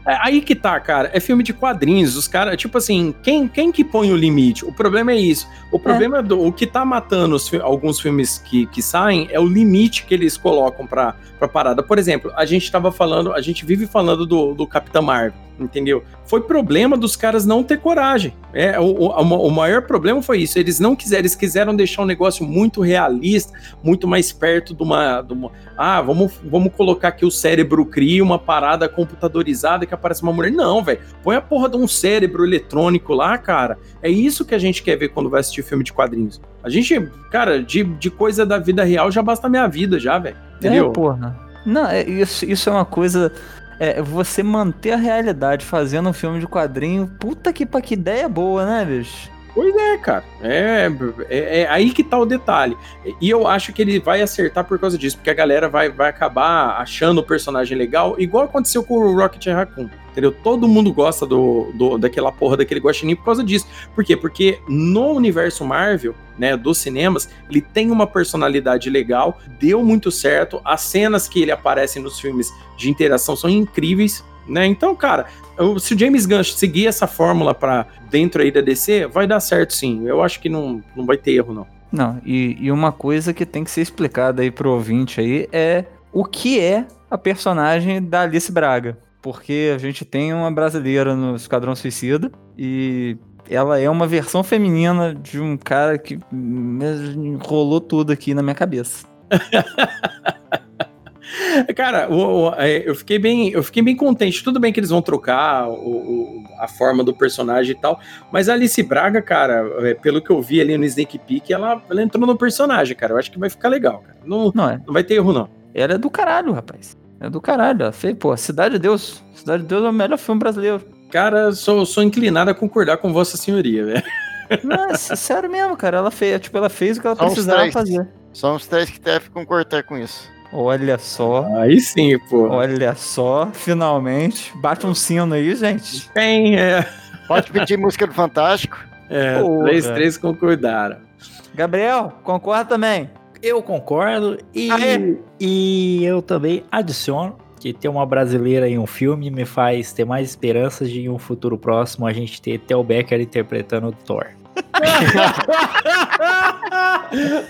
É, aí que tá, cara. É filme de quadrinhos. Os caras, tipo assim, quem, quem que põe o limite? O problema é isso. O problema é, do. O que tá matando os alguns filmes que, que saem é o limite que eles colocam pra, pra parada. Por exemplo, a gente tava falando, a gente vive falando do, do Capitão Marvel, entendeu? Foi problema dos caras não ter coragem. É, o, o, o maior problema foi isso. Eles não quiseram, eles quiseram deixar um negócio muito realista, muito mais perto de uma. De uma ah, vamos, vamos colocar que o cérebro cria uma parada computadorizada que aparece uma mulher. Não, velho. Põe a porra de um cérebro eletrônico lá, cara. É isso que a gente quer ver quando vai assistir filme de quadrinhos. A gente, cara, de, de coisa da vida real já basta a minha vida, já, velho. Entendeu? É, porra. Não, é, isso, isso é uma coisa. É, você manter a realidade fazendo um filme de quadrinho. Puta que que ideia boa, né, bicho? Pois é, cara. É, é, é aí que tá o detalhe. E eu acho que ele vai acertar por causa disso, porque a galera vai, vai acabar achando o personagem legal, igual aconteceu com o Rocket Raccoon. Entendeu? Todo mundo gosta do, do daquela porra daquele guaxinim por causa disso. Por quê? Porque no universo Marvel, né, dos cinemas, ele tem uma personalidade legal, deu muito certo. As cenas que ele aparece nos filmes de interação são incríveis, né? Então, cara, eu- se o James Gunn seguir essa fórmula para dentro aí da DC, vai dar certo sim. Eu acho que não, não vai ter erro, não. Não, e, e uma coisa que tem que ser explicada aí pro ouvinte aí é o que é a personagem da Alice Braga. Porque a gente tem uma brasileira no Esquadrão Suicida e ela é uma versão feminina de um cara que enrolou tudo aqui na minha cabeça. Cara, o- o- é, eu, fiquei bem, eu fiquei bem contente. Tudo bem que eles vão trocar o- o- a forma do personagem e tal, mas a Alice Braga, cara, é, pelo que eu vi ali no Snake Peek, ela, ela entrou no personagem, cara. Eu acho que vai ficar legal, cara. Não, Não é? não vai ter erro, não. Ela é do caralho, rapaz. É do caralho. Ela fez, pô, Cidade de Deus. Cidade de Deus é o melhor filme brasileiro. Cara, sou, sou inclinado a concordar com Vossa Senhoria, velho. Não, é sério mesmo, cara. Ela fez, tipo, ela fez o que ela Só precisava fazer. São os três que devem concordar com isso. Olha só. Aí sim, pô. Olha só, finalmente. Bate um sino aí, gente. Tem, é. Pode pedir música do Fantástico. É, Porra. três, três concordaram. Gabriel, concorda também? Eu concordo e, Aê! e eu também adiciono que ter uma brasileira em um filme me faz ter mais esperanças de em um futuro próximo a gente ter Tel Becker interpretando o Thor.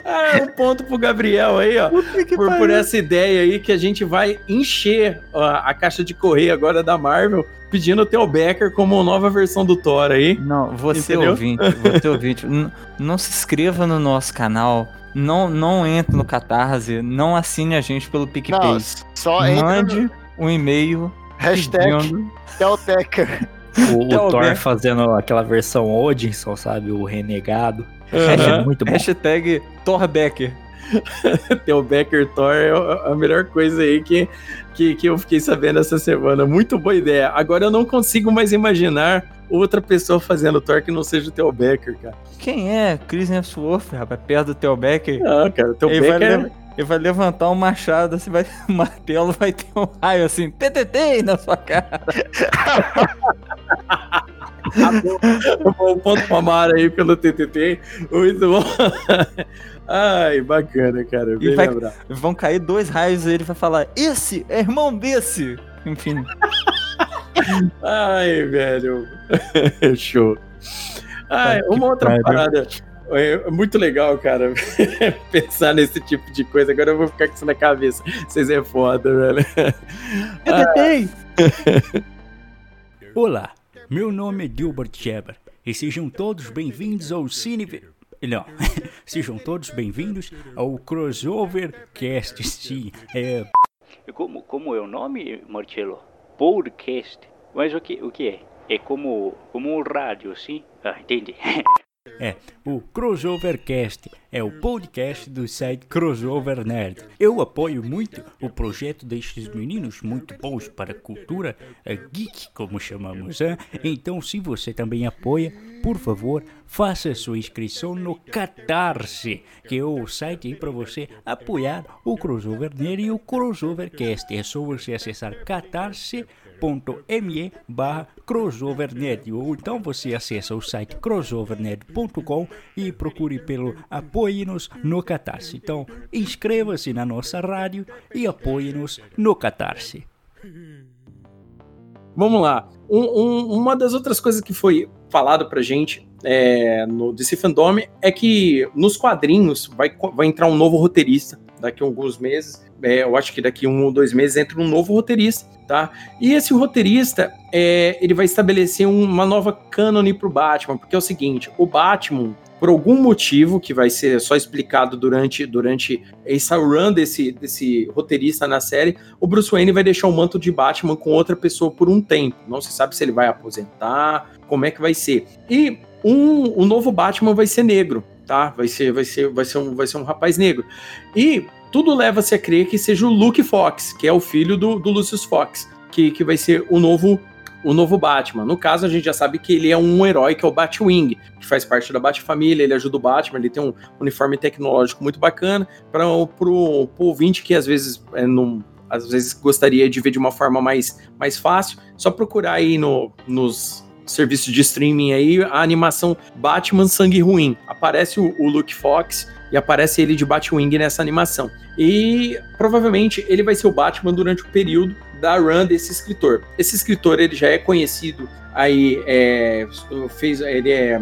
Ah, um ponto pro Gabriel aí, ó. Por, por, essa ideia aí que a gente vai encher a, a caixa de correio agora da Marvel pedindo o Theo Becker como nova versão do Thor aí. Não, você Entendeu? ouvinte, você ouvinte, não se inscreva no nosso canal, não, não entre no Catarse, não assine a gente pelo PicPay. Não, só Mande no... um e-mail. Hashtag Theotecker. O, o Thor fazendo aquela versão Odinson, sabe? O renegado. Uhum. É muito bom. Hashtag Thorbecker. Theo Becker Thor é a melhor coisa aí que, que, que eu fiquei sabendo essa semana. Muito boa ideia. Agora eu não consigo mais imaginar outra pessoa fazendo Thor que não seja o Theo Becker, cara. Quem é? Chris Hemsworth, rapaz, perto do Theo Becker. Ah, cara, o Theo Becker... Vai, ele vai levantar um machado, assim, vai, um martelo, vai ter um raio assim, TTT na sua cara. um ponto mamar aí pelo TTT. Muito bom. Ai, bacana, cara. Bem vai, vão cair dois raios e ele vai falar: Esse é irmão desse. Enfim. Ai, velho. Show. Ai, uma outra parada. É muito legal, cara, pensar nesse tipo de coisa. Agora eu vou ficar com isso na cabeça. Vocês é foda, velho. Ah. Olá, meu nome é Gilbert Sheber e sejam todos bem-vindos ao Cine... Não, sejam todos bem-vindos ao Crossover Cast, sim. É... Como, como é o nome, Marcelo? Podcast. Mas o que, o que é? É como, como um rádio, sim? Ah, entendi. É, o Crossovercast é o podcast do site Crossover Nerd. Eu apoio muito o projeto destes meninos muito bons para a cultura geek, como chamamos. Hein? Então, se você também apoia, por favor, faça sua inscrição no Catarse, que é o site para você apoiar o Crossover Nerd e o Crossovercast. É só você acessar catarse.com crossover.me barra crossovernerd ou então você acessa o site crossovernerd.com e procure pelo Apoie-nos no Catarse. Então inscreva-se na nossa rádio e apoie-nos no Catarse. Vamos lá. Um, um, uma das outras coisas que foi falado pra gente é, no DC Fandom é que nos quadrinhos vai, vai entrar um novo roteirista daqui a alguns meses. É, eu acho que daqui um ou dois meses entra um novo roteirista tá? E esse roteirista, é, ele vai estabelecer uma nova cânone pro Batman, porque é o seguinte, o Batman, por algum motivo que vai ser só explicado durante, durante essa run desse, desse roteirista na série, o Bruce Wayne vai deixar o manto de Batman com outra pessoa por um tempo. Não se sabe se ele vai aposentar, como é que vai ser. E um, o novo Batman vai ser negro, tá? Vai ser, vai ser, vai ser um, vai ser um rapaz negro. E tudo leva-se a crer que seja o Luke Fox, que é o filho do, do Lucius Fox, que, que vai ser o novo o novo Batman. No caso, a gente já sabe que ele é um herói, que é o Batwing, que faz parte da Batfamília, ele ajuda o Batman, ele tem um uniforme tecnológico muito bacana. Para o ouvinte que às vezes é, não, às vezes gostaria de ver de uma forma mais, mais fácil, só procurar aí no, nos serviços de streaming aí a animação Batman Sangue Ruim. Aparece o, o Luke Fox e aparece ele de Batwing nessa animação. E provavelmente ele vai ser o Batman durante o período da run desse escritor. Esse escritor ele já é conhecido aí, é, fez, ele é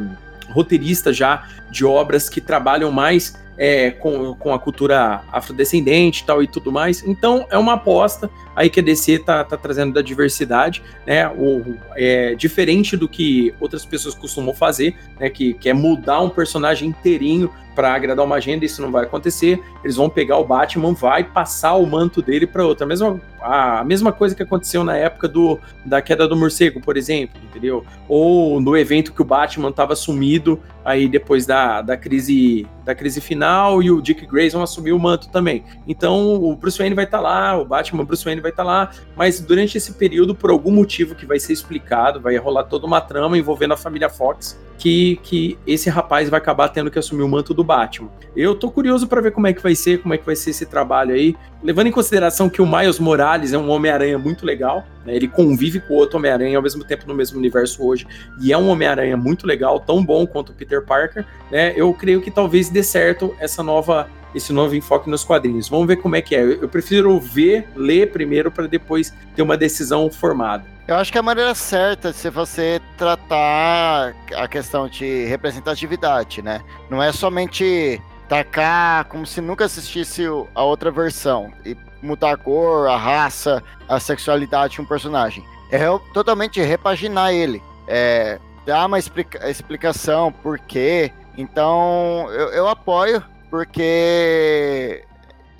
roteirista já de obras que trabalham mais é, com, com a cultura afrodescendente e tal e tudo mais. Então é uma aposta aí que a DC tá, tá trazendo da diversidade, né? O, é, diferente do que outras pessoas costumam fazer, né? Que, que é mudar um personagem inteirinho para agradar uma agenda, isso não vai acontecer. Eles vão pegar o Batman, vai passar o manto dele para outra. A mesma, a mesma coisa que aconteceu na época do, da queda do morcego, por exemplo, entendeu? Ou no evento que o Batman estava sumido, aí depois da, da crise da crise final e o Dick Grayson assumiu o manto também. Então o Bruce Wayne vai estar tá lá, o Batman Bruce Wayne vai estar tá lá, mas durante esse período, por algum motivo que vai ser explicado, vai rolar toda uma trama envolvendo a família Fox, que, que esse rapaz vai acabar tendo que assumir o manto do Batman. Eu tô curioso para ver como é que vai ser, como é que vai ser esse trabalho aí, levando em consideração que o Miles Morales é um Homem-Aranha muito legal, né? ele convive com o outro Homem-Aranha ao mesmo tempo no mesmo universo hoje, e é um Homem-Aranha muito legal, tão bom quanto o Peter Parker, né? Eu creio que talvez dê certo essa nova esse novo enfoque nos quadrinhos. Vamos ver como é que é. Eu prefiro ver, ler primeiro para depois ter uma decisão formada. Eu acho que é a maneira certa de você tratar a questão de representatividade, né? Não é somente tacar como se nunca assistisse a outra versão e mudar a cor, a raça, a sexualidade de um personagem. É totalmente repaginar ele. É, dar uma explica explicação por quê. Então, eu, eu apoio, porque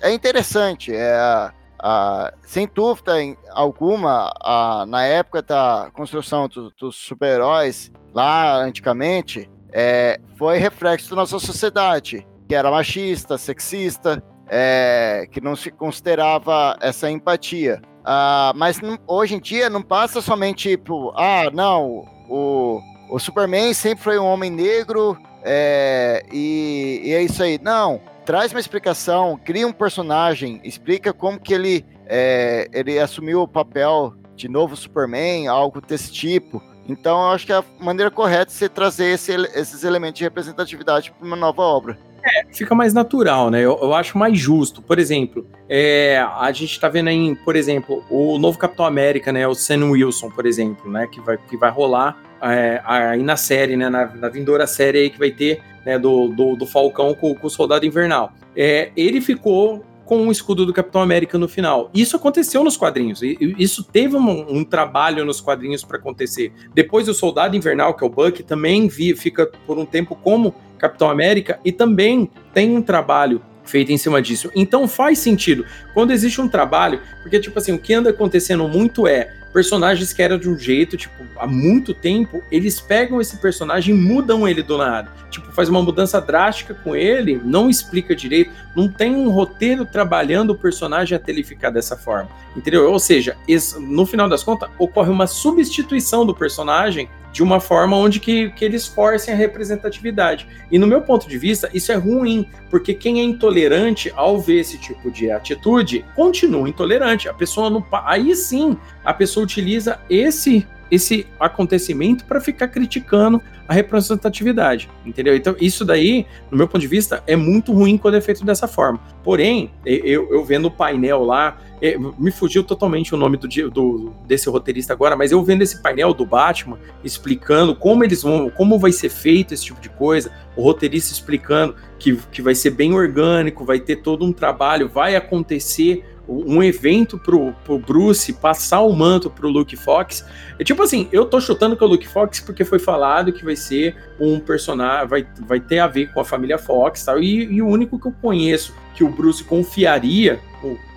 é interessante. É, a, sem dúvida alguma, a, na época da construção do, dos super-heróis, lá antigamente, é, foi reflexo da nossa sociedade, que era machista, sexista, é, que não se considerava essa empatia. Uh, mas hoje em dia não passa somente tipo, ah, não, o, o Superman sempre foi um homem negro é, e, e, é isso aí. Não, traz uma explicação, cria um personagem, explica como que ele, é, ele assumiu o papel de novo Superman, algo desse tipo. Então, eu acho que é a maneira correta é você trazer esse, esses elementos de representatividade para uma nova obra. É, fica mais natural, né? Eu, eu acho mais justo. Por exemplo, é, a gente tá vendo aí, por exemplo, o novo Capitão América, né? O Sam Wilson, por exemplo, né? Que vai, que vai rolar é, aí na série, né? Na, na vindoura série aí que vai ter, né? Do, do, do Falcão com, com o Soldado Invernal. É, ele ficou com o escudo do Capitão América no final. Isso aconteceu nos quadrinhos. Isso teve um, um trabalho nos quadrinhos para acontecer. Depois o Soldado Invernal, que é o Buck, também vi, fica por um tempo como Capitão América e também tem um trabalho feito em cima disso. Então faz sentido. Quando existe um trabalho, porque tipo assim, o que anda acontecendo muito é personagens que eram de um jeito, tipo, há muito tempo, eles pegam esse personagem e mudam ele do nada. Tipo, faz uma mudança drástica com ele, não explica direito, não tem um roteiro trabalhando o personagem até ele ficar dessa forma. Entendeu? Ou seja, no final das contas, ocorre uma substituição do personagem de uma forma onde que, que eles forcem a representatividade. E no meu ponto de vista, isso é ruim, porque quem é intolerante ao ver esse tipo de atitude continua intolerante. A pessoa não. Aí sim, a pessoa utiliza esse esse acontecimento para ficar criticando a representatividade, entendeu? Então, isso daí, no meu ponto de vista, é muito ruim quando é feito dessa forma. Porém, eu, eu vendo o painel lá, me fugiu totalmente o nome do, do, desse roteirista agora, mas eu vendo esse painel do Batman explicando como eles vão, como vai ser feito esse tipo de coisa, o roteirista explicando que, que vai ser bem orgânico, vai ter todo um trabalho, vai acontecer um evento pro, pro Bruce passar o manto pro Luke Fox. É tipo assim, eu tô chutando que o Luke Fox porque foi falado que vai ser um personagem, vai, vai ter a ver com a família Fox tal, e, e o único que eu conheço que o Bruce confiaria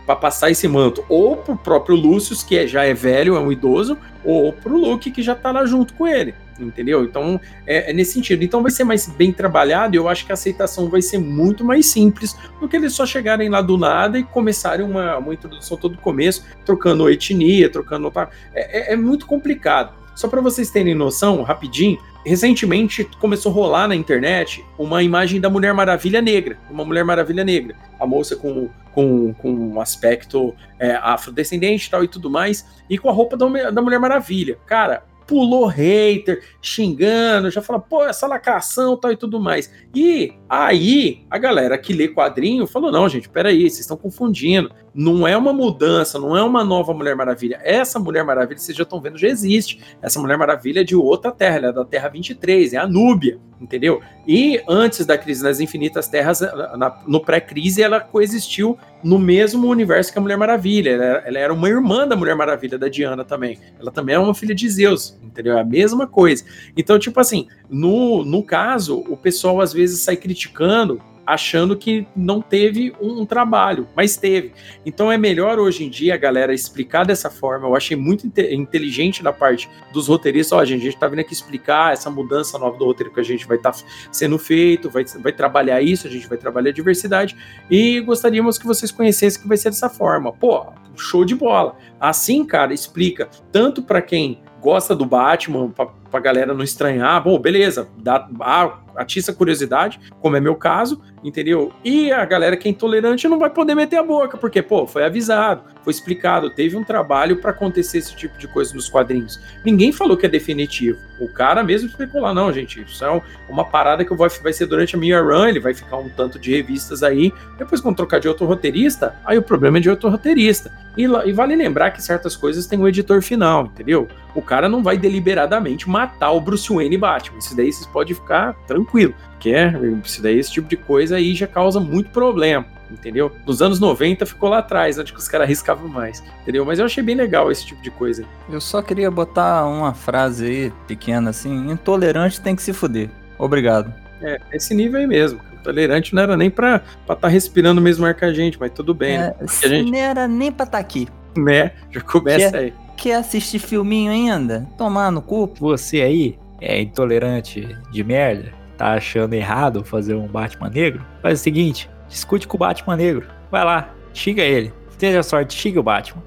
para passar esse manto ou pro próprio Lucius, que é, já é velho, é um idoso, ou pro Luke, que já tá lá junto com ele entendeu? Então é, é, nesse sentido. Então vai ser mais bem trabalhado e eu acho que a aceitação vai ser muito mais simples do que eles só chegarem lá do nada e começarem uma, uma introdução todo começo, trocando etnia, trocando. É, é, é muito complicado. Só para vocês terem noção, rapidinho, recentemente começou a rolar na internet uma imagem da Mulher Maravilha Negra, uma Mulher Maravilha Negra, a moça com, com, com um aspecto é, afrodescendente e tal e tudo mais, e com a roupa da, da Mulher Maravilha. Cara, pulou hater, xingando, já fala, pô, essa lacração tal e tudo mais. E aí a galera que lê quadrinho falou: não, gente, peraí, vocês estão confundindo. Não é uma mudança, não é uma nova Mulher Maravilha. Essa Mulher Maravilha, vocês já estão vendo, já existe. Essa Mulher Maravilha é de outra terra, ela é da Terra 23, é a Núbia, entendeu? E antes da crise nas Infinitas Terras, na, no pré-crise, ela coexistiu no mesmo universo que a Mulher Maravilha. Ela, ela, era uma irmã da Mulher Maravilha, da Diana também. Ela também é uma filha de Zeus, entendeu? É a mesma coisa. Então, tipo assim, no, no caso, o pessoal às vezes sai criticando achando que não teve um, um, trabalho, mas teve. Então é melhor hoje em dia galera explicar dessa forma. Eu achei muito inte inteligente da parte dos roteiristas. Ó, gente, a gente tá vindo aqui explicar essa mudança nova do roteiro que a gente vai estar tá sendo feito, vai, vai trabalhar isso, a gente vai trabalhar a diversidade e gostaríamos que vocês conhecessem que vai ser dessa forma. Pô, show de bola. Assim, cara, explica tanto para quem gosta do Batman, pra galera não estranhar. Bom, beleza, dá, ah, atiça curiosidade, como é meu caso, entendeu? E a galera que é intolerante não vai poder meter a boca, porque, pô, foi avisado, foi explicado, teve um trabalho para acontecer esse tipo de coisa nos quadrinhos. Ninguém falou que é definitivo. O cara mesmo lá, não, gente, isso é uma parada que vai, vai ser durante a minha run, ele vai ficar um tanto de revistas aí, depois quando trocar de outro roteirista, aí o problema é de outro roteirista. E, e vale lembrar que certas coisas têm um editor final, entendeu? O cara não vai deliberadamente matar o Bruce Wayne Batman. Isso daí vocês podem ficar tranquilo, que é, isso daí, esse tipo de coisa aí já causa muito problema entendeu? Nos anos 90 ficou lá atrás, onde os caras arriscavam mais, entendeu? Mas eu achei bem legal esse tipo de coisa. Eu só queria botar uma frase aí, pequena assim, intolerante tem que se fuder. Obrigado. É, esse nível aí mesmo. Intolerante não era nem pra estar tá respirando o mesmo ar que a gente, mas tudo bem, é, né? Porque a gente... Não era nem pra estar tá aqui. Né? Já começa quer, aí. Quer assistir filminho ainda? Tomar no cu? Você aí é intolerante de merda? Tá achando errado fazer um Batman negro? Faz o seguinte, discute com o Batman negro. Vai lá, xinga ele. Tenha sorte, xinga o Batman.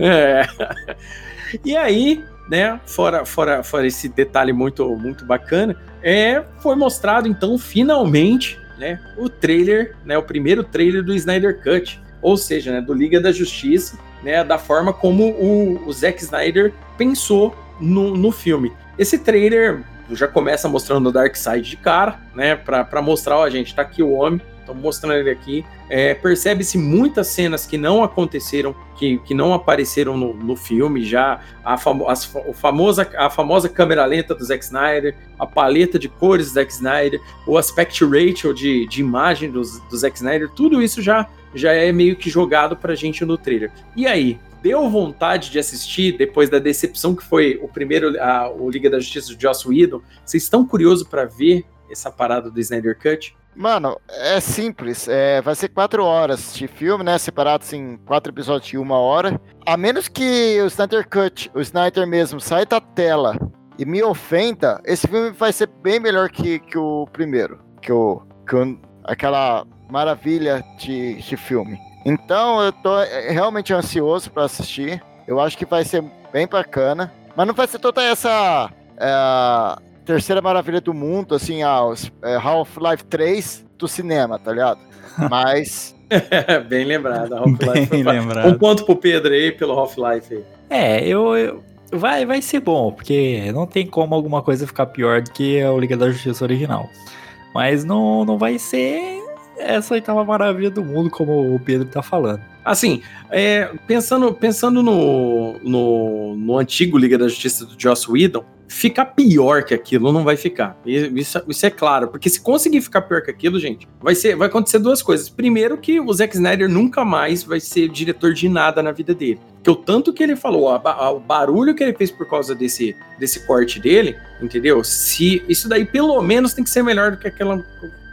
É. E aí, né, fora, fora, fora esse detalhe muito, muito bacana, é, foi mostrado então finalmente, né, o trailer, né, o primeiro trailer do Snyder Cut, ou seja, né, do Liga da Justiça, né, da forma como o, o Zack Snyder pensou no, no filme. Esse trailer já começa mostrando o Darkseid de cara, né, para mostrar, ó, gente, tá aqui o homem, Estou mostrando ele aqui. É, Percebe-se muitas cenas que não aconteceram, que, que não apareceram no, no filme já. A, famo as, o famosa, a famosa câmera lenta do Zack Snyder, a paleta de cores do Zack Snyder, o aspect ratio de, de imagem do, do Zack Snyder, tudo isso já, já é meio que jogado pra gente no trailer. E aí, deu vontade de assistir depois da decepção que foi o primeiro, a, o Liga da Justiça de Joss Whedon? Vocês estão curiosos para ver essa parada do Snyder Cut? Mano, é simples. É, vai ser quatro horas de filme, né? Separados em quatro episódios de uma hora. A menos que o Snyder Cut, o Snyder mesmo, saia da tela e me ofenda, esse filme vai ser bem melhor que, que o primeiro. Que o, que o, aquela maravilha de, de filme. Então eu tô é, realmente ansioso para assistir. Eu acho que vai ser bem bacana. Mas não vai ser toda essa. É, terceira maravilha do mundo, assim, a é, Half-Life 3 do cinema, tá ligado? Mas. Bem lembrado, Half-Life. Bem lembrado. Um ponto pro Pedro aí pelo Half-Life aí. É, eu, eu, vai, vai ser bom, porque não tem como alguma coisa ficar pior do que o Liga da Justiça original. Mas não, não vai ser essa oitava maravilha do mundo, como o Pedro tá falando. Assim, é, pensando, pensando no, no, no antigo Liga da Justiça do Joss Whedon, ficar pior que aquilo não vai ficar. Isso, isso, é claro, porque se conseguir ficar pior que aquilo, gente, vai ser, vai acontecer duas coisas. Primeiro que o Zack Snyder nunca mais vai ser diretor de nada na vida dele. Que o tanto que ele falou, o barulho que ele fez por causa desse, desse corte dele, entendeu? Se isso daí pelo menos tem que ser melhor do que aquela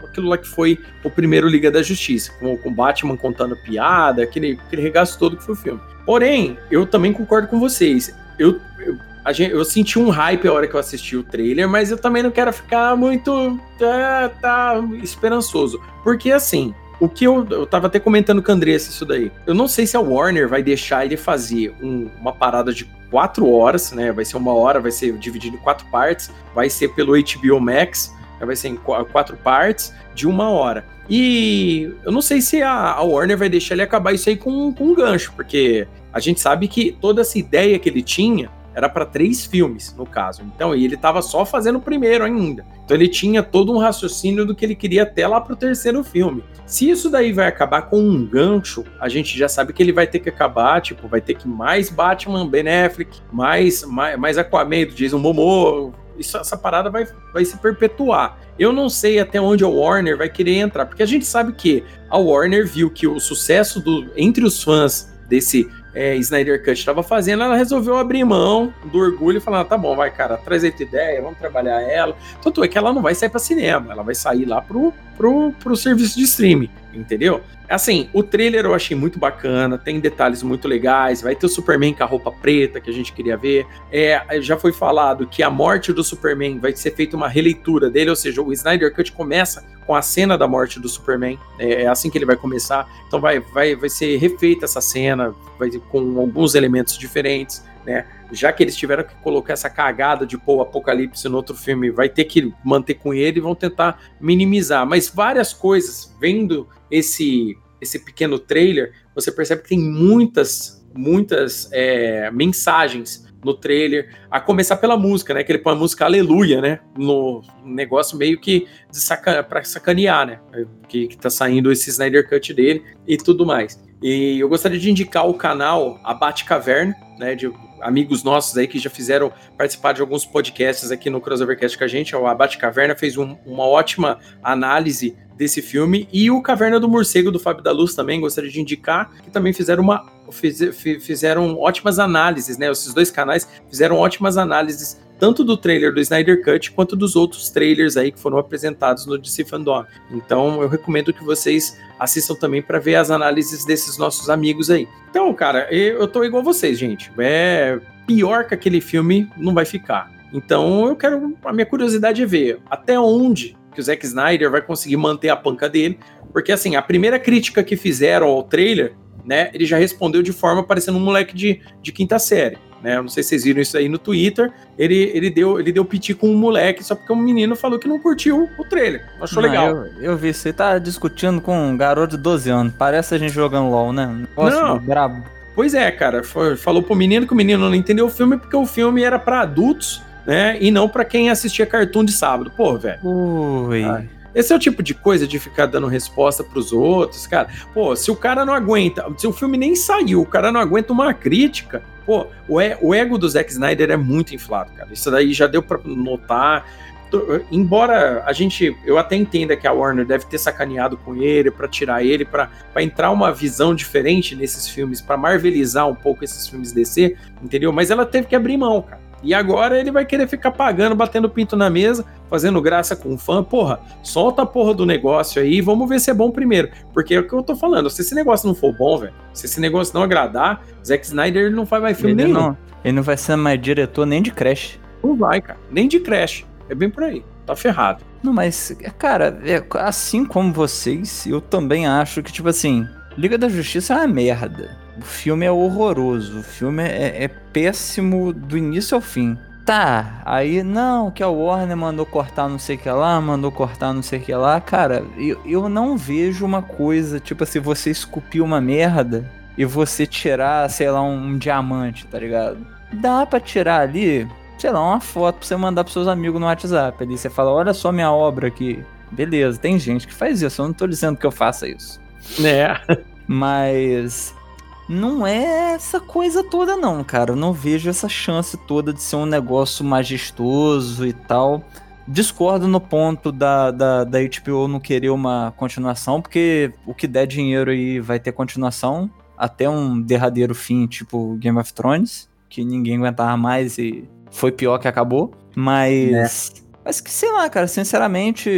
aquilo lá que foi o primeiro Liga da Justiça, com o Batman contando piada, aquele, aquele regaço todo que foi o filme. Porém, eu também concordo com vocês. Eu, eu Gente, eu senti um hype a hora que eu assisti o trailer, mas eu também não quero ficar muito tá, tá esperançoso. Porque assim, o que eu, eu tava até comentando com o Andressa isso daí. Eu não sei se a Warner vai deixar ele fazer um, uma parada de quatro horas, né? Vai ser uma hora, vai ser dividido em quatro partes, vai ser pelo HBO Max? Vai ser em quatro partes de uma hora. E eu não sei se a, Warner vai deixar ele acabar isso aí com, com um gancho, porque a gente sabe que toda essa ideia que ele tinha era para três filmes, no caso. Então, e ele estava só fazendo o primeiro ainda. Então, ele tinha todo um raciocínio do que ele queria até lá pro terceiro filme. Se isso daí vai acabar com um gancho, a gente já sabe que ele vai ter que acabar, tipo, vai ter que mais Batman, Ben Affleck, mais, mais, mais Aquaman do Jason Momoa, isso, essa parada vai, vai se perpetuar. Eu não sei até onde a Warner vai querer entrar, porque a gente sabe que a Warner viu que o sucesso do entre os fãs desse é, Snyder Cut estava fazendo, ela resolveu abrir mão do orgulho e falar: tá bom, vai, cara, traz aí tua ideia, vamos trabalhar ela. Tanto é que ela não vai sair para cinema, ela vai sair lá pro, pro, pro serviço de streaming, entendeu? Assim, o trailer eu achei muito bacana, tem detalhes muito legais, vai ter o Superman com a roupa preta que a gente queria ver. É, já foi falado que a morte do Superman vai ser feita uma releitura dele, ou seja, o Snyder Cut começa com a cena da morte do Superman, é, é assim que ele vai começar. Então vai, vai, vai ser refeita essa cena, vai com alguns elementos diferentes. né? Já que eles tiveram que colocar essa cagada de pôr o Apocalipse no outro filme, vai ter que manter com ele e vão tentar minimizar. Mas várias coisas, vendo esse, esse pequeno trailer, você percebe que tem muitas, muitas é, mensagens no trailer, a começar pela música, né? Que ele põe a música Aleluia, né? No negócio meio que de saca, sacanear, né? Que, que tá saindo esse Snyder Cut dele e tudo mais. E eu gostaria de indicar o canal Abate Caverna, né? De amigos nossos aí que já fizeram participar de alguns podcasts aqui no Crossovercast com a gente. O Abate Caverna fez um, uma ótima análise desse filme e o Caverna do Morcego do Fábio da Luz também gostaria de indicar que também fizeram uma fiz, fizeram ótimas análises, né? Esses dois canais fizeram ótimas análises tanto do trailer do Snyder Cut quanto dos outros trailers aí que foram apresentados no DC Fandom. Então eu recomendo que vocês assistam também para ver as análises desses nossos amigos aí. Então, cara, eu tô igual vocês, gente. É pior que aquele filme não vai ficar. Então eu quero. A minha curiosidade é ver até onde que o Zack Snyder vai conseguir manter a panca dele. Porque, assim, a primeira crítica que fizeram ao trailer, né, ele já respondeu de forma parecendo um moleque de, de quinta série. Né? Eu não sei se vocês viram isso aí no Twitter. Ele, ele, deu, ele deu piti com um moleque só porque um menino falou que não curtiu o trailer. Achou não, legal. Eu, eu, vi, você tá discutindo com um garoto de 12 anos. Parece a gente jogando LOL, né? Negócio não. brabo. Pois é, cara. Foi, falou pro menino que o menino não entendeu o filme porque o filme era para adultos né? E não para quem assistia cartoon de sábado. Pô, velho. Ui. Esse é o tipo de coisa de ficar dando resposta pros outros, cara. Pô, se o cara não aguenta, se o filme nem saiu, o cara não aguenta uma crítica, pô, o, e, o ego do Zack Snyder é muito inflado, cara. Isso daí já deu para notar. Embora a gente, eu até entenda que a Warner deve ter sacaneado com ele para tirar ele, para entrar uma visão diferente nesses filmes, para marvelizar um pouco esses filmes DC, entendeu? Mas ela teve que abrir mão, cara. E agora ele vai querer ficar pagando, batendo pinto na mesa, fazendo graça com o fã. Porra, solta a porra do negócio aí, vamos ver se é bom primeiro. Porque é o que eu tô falando, se esse negócio não for bom, velho, se esse negócio não agradar, Zack Snyder não faz mais filme ele nenhum. Não, ele não vai ser mais diretor nem de Crash. Não vai, cara. Nem de Crash. É bem por aí. Tá ferrado. Não, mas, cara, é, assim como vocês, eu também acho que, tipo assim, Liga da Justiça é uma merda. O filme é horroroso. O filme é, é péssimo do início ao fim. Tá, aí não, que a Warner mandou cortar não sei o que lá, mandou cortar não sei o que lá. Cara, eu, eu não vejo uma coisa, tipo assim, você esculpir uma merda e você tirar, sei lá, um, um diamante, tá ligado? Dá pra tirar ali, sei lá, uma foto pra você mandar pros seus amigos no WhatsApp. Ali você fala, olha só minha obra aqui. Beleza, tem gente que faz isso, eu não tô dizendo que eu faça isso. Né? Mas não é essa coisa toda, não, cara. Eu não vejo essa chance toda de ser um negócio majestoso e tal. Discordo no ponto da, da, da HBO não querer uma continuação, porque o que der dinheiro aí vai ter continuação até um derradeiro fim, tipo Game of Thrones, que ninguém aguentava mais e foi pior que acabou. Mas. É. Mas que sei lá, cara, sinceramente,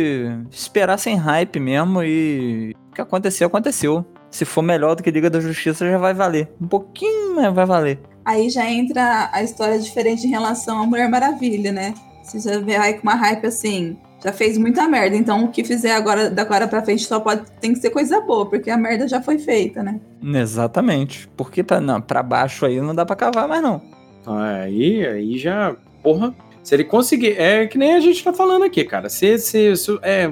esperar sem hype mesmo e o que aconteceu, aconteceu se for melhor do que Liga da Justiça, já vai valer. Um pouquinho, mas vai valer. Aí já entra a história diferente em relação à Mulher Maravilha, né? Você já vê aí com uma hype assim, já fez muita merda. Então o que fizer agora, da agora pra frente, só pode tem que ser coisa boa, porque a merda já foi feita, né? Exatamente. Porque pra, não, pra baixo aí não dá pra cavar mais, não. Aí, aí já. Porra. Se ele conseguir. É que nem a gente tá falando aqui, cara. Se, se, se é,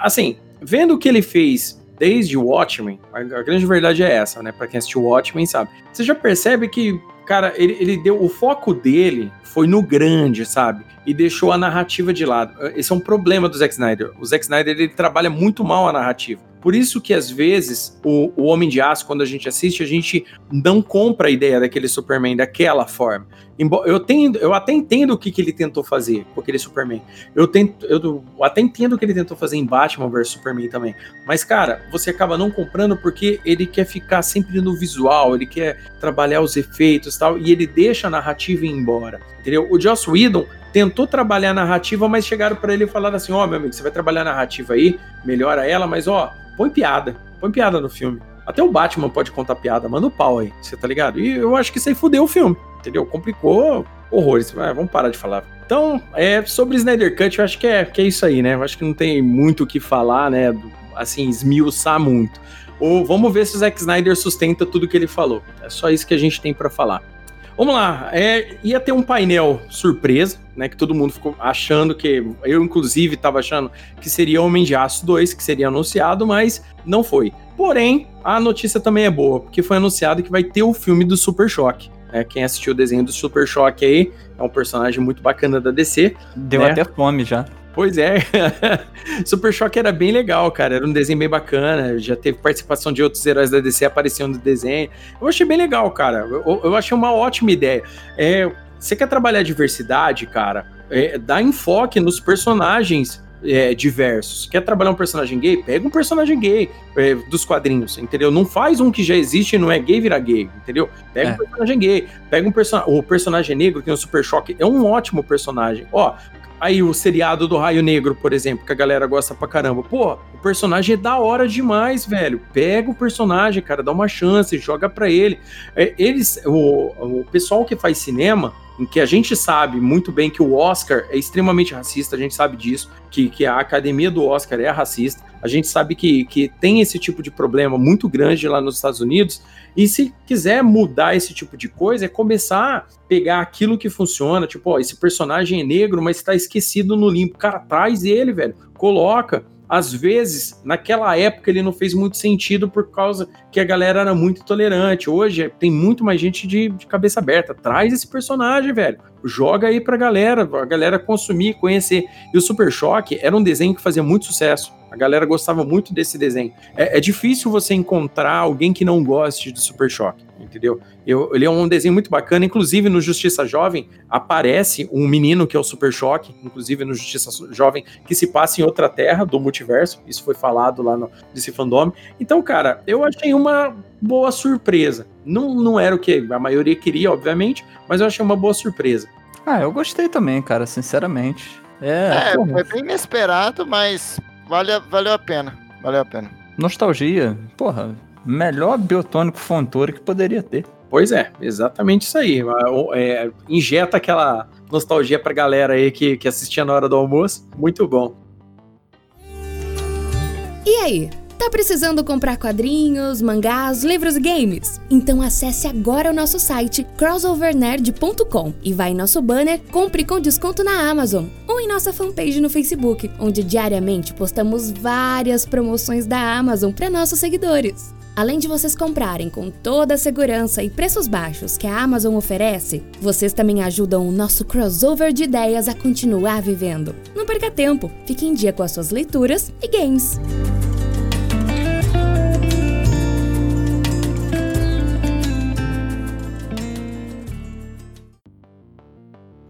assim, vendo o que ele fez desde Watchmen, a, a grande verdade é essa, né? Para quem assistiu Watchmen sabe. Você já percebe que, cara, ele, ele deu o foco dele foi no grande, sabe? E deixou a narrativa de lado. Esse é um problema do Zack Snyder. O Zack Snyder ele trabalha muito mal a narrativa. Por isso que às vezes o, o Homem de Aço, quando a gente assiste, a gente não compra a ideia daquele Superman daquela forma. Eu, tenho, eu até entendo o que, que ele tentou fazer com aquele Superman. Eu, tento, eu até entendo o que ele tentou fazer em Batman vs Superman também. Mas, cara, você acaba não comprando porque ele quer ficar sempre no visual, ele quer trabalhar os efeitos e tal, e ele deixa a narrativa ir embora. Entendeu? O Joss Whedon tentou trabalhar a narrativa, mas chegaram para ele e falaram assim: Ó, oh, meu amigo, você vai trabalhar a narrativa aí, melhora ela, mas ó, põe piada, põe piada no filme. Até o Batman pode contar piada, manda o pau aí, você tá ligado? E eu acho que isso aí fudeu o filme, entendeu? Complicou horrores. Mas vamos parar de falar. Então, é, sobre Snyder Cut, eu acho que é, que é isso aí, né? Eu acho que não tem muito o que falar, né? Assim, esmiuçar muito. Ou vamos ver se o Zack Snyder sustenta tudo que ele falou. É só isso que a gente tem para falar. Vamos lá, é, ia ter um painel surpresa, né? Que todo mundo ficou achando que. Eu, inclusive, estava achando que seria Homem de Aço 2, que seria anunciado, mas não foi. Porém, a notícia também é boa, porque foi anunciado que vai ter o filme do Super Choque. É, quem assistiu o desenho do Super Choque aí é um personagem muito bacana da DC. Deu né? até fome já. Pois é. Super Choque era bem legal, cara. Era um desenho bem bacana. Já teve participação de outros heróis da DC aparecendo no desenho. Eu achei bem legal, cara. Eu, eu achei uma ótima ideia. É, você quer trabalhar diversidade, cara? É, dá enfoque nos personagens é, diversos. Quer trabalhar um personagem gay? Pega um personagem gay é, dos quadrinhos, entendeu? Não faz um que já existe e não é gay virar gay, entendeu? Pega É. um personagem gay, pega um personagem. O personagem negro, que é o Super Choque, é um ótimo personagem. Ó, aí o seriado do Raio Negro, por exemplo, que a galera gosta pra caramba. Pô, o personagem é da hora demais, velho. Pega o personagem, cara, dá uma chance, joga pra ele. É, eles, o, o pessoal que faz cinema, em que a gente sabe muito bem que o Oscar é extremamente racista, a gente sabe disso, que, que a academia do Oscar é racista, a gente sabe que, que tem esse tipo de problema muito grande lá nos Estados Unidos, e se quiser mudar esse tipo de coisa, é começar a pegar aquilo que funciona, tipo, ó, esse personagem é negro, mas tá esquecido no limbo. Cara, traz ele, velho, coloca. Às vezes, naquela época, ele não fez muito sentido por causa que a galera era muito tolerante. Hoje tem muito mais gente de, de cabeça aberta. Traz esse personagem, velho. Joga aí pra galera, a galera consumir, conhecer. E o Super Choque era um desenho que fazia muito sucesso. A galera gostava muito desse desenho. É, é difícil você encontrar alguém que não goste de Super Choque, entendeu? Eu, ele é um desenho muito bacana. Inclusive, no Justiça Jovem, aparece um menino que é o Super Choque, inclusive no Justiça Jovem, que se passa em outra terra do multiverso. Isso foi falado lá no DC Fandom. Então, cara, eu achei uma boa surpresa. Não, não era o que a maioria queria, obviamente, mas eu achei uma boa surpresa. Ah, eu gostei também, cara, sinceramente. É, É, foi bem inesperado, mas vale, valeu a pena. Valeu a pena. nostalgia. Porra, melhor biotônico Fontoura que poderia ter. Pois é, exatamente isso aí. É, injeta aquela nostalgia pra galera aí que, que assistia na hora do almoço. Muito bom. E aí? Tá precisando comprar quadrinhos, mangás, livros e games? Então acesse agora o nosso site crossovernerd.com e vai em nosso banner Compre com desconto na Amazon ou em nossa fanpage no Facebook, onde diariamente postamos várias promoções da Amazon para nossos seguidores. Além de vocês comprarem com toda a segurança e preços baixos que a Amazon oferece, vocês também ajudam o nosso crossover de ideias a continuar vivendo. Não perca tempo, fique em dia com as suas leituras e games.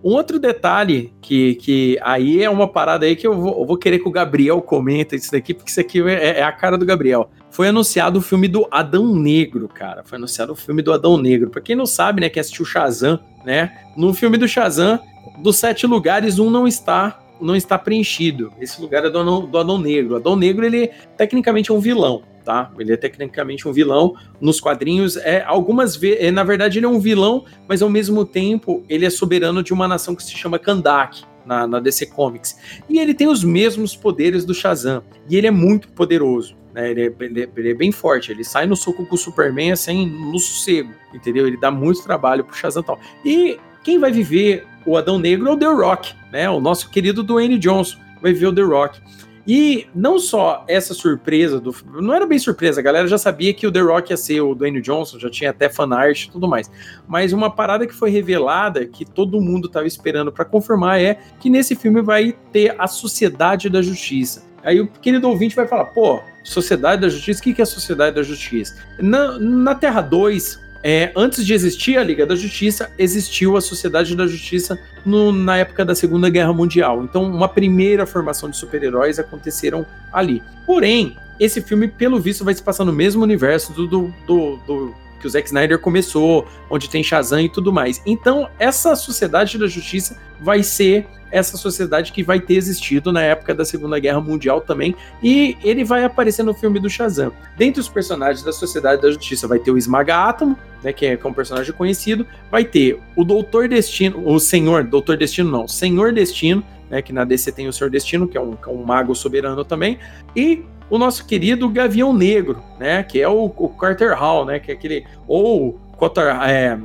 Um outro detalhe que, que aí é uma parada aí que eu vou, eu vou querer que o Gabriel comenta isso daqui, porque isso aqui é, é a cara do Gabriel. Foi anunciado o filme do Adão Negro, cara. Foi anunciado o filme do Adão Negro. Pra quem não sabe, né, que assistiu Shazam, né? No filme do Shazam, dos sete lugares, um não está não está preenchido. Esse lugar é do do Adão Negro. O Adão Negro, ele tecnicamente é um vilão, tá? Ele é tecnicamente um vilão. Nos quadrinhos, é algumas vezes, na verdade, ele é um vilão, mas ao mesmo tempo ele é soberano de uma nação que se chama Kandak. Na, na DC Comics. E ele tem os mesmos poderes do Shazam. E ele é muito poderoso. Né? Ele, é, ele, é, ele, é, bem forte. Ele sai no soco com o Superman assim, no sossego. Entendeu? Ele dá muito trabalho pro Shazam e tal. E quem vai viver o Adão Negro é o The Rock, né? O nosso querido Dwayne Johnson vai ver o The Rock. E não só essa surpresa do. Não era bem surpresa, a galera já sabia que o The Rock ia ser o Dwayne Johnson, já tinha até fanart e tudo mais. Mas uma parada que foi revelada, que todo mundo estava esperando para confirmar, é que nesse filme vai ter a Sociedade da Justiça. Aí o querido ouvinte vai falar, pô, Sociedade da Justiça, o que é a Sociedade da Justiça? Na, na Terra 2, é, antes de existir a Liga da Justiça, existiu a Sociedade da Justiça no, na época da Segunda Guerra Mundial. Então, uma primeira formação de super-heróis aconteceram ali. Porém, esse filme, pelo visto, vai se passar no mesmo universo do, do, do, do que o Zack Snyder começou, onde tem Shazam e tudo mais. Então, essa Sociedade da Justiça vai ser essa sociedade que vai ter existido na época da Segunda Guerra Mundial também, e ele vai aparecer no filme do Shazam. Dentre os personagens da Sociedade da Justiça vai ter o Esmaga Átomo, né, que é, que é um personagem conhecido, vai ter o Doutor Destino, o Senhor, Doutor Destino não, Senhor Destino, né, que na DC tem o Senhor Destino, que é um, que é um mago soberano também, e o nosso querido Gavião Negro, né, que é o, o Carter Hall, né, que é aquele, ou Cotter, é,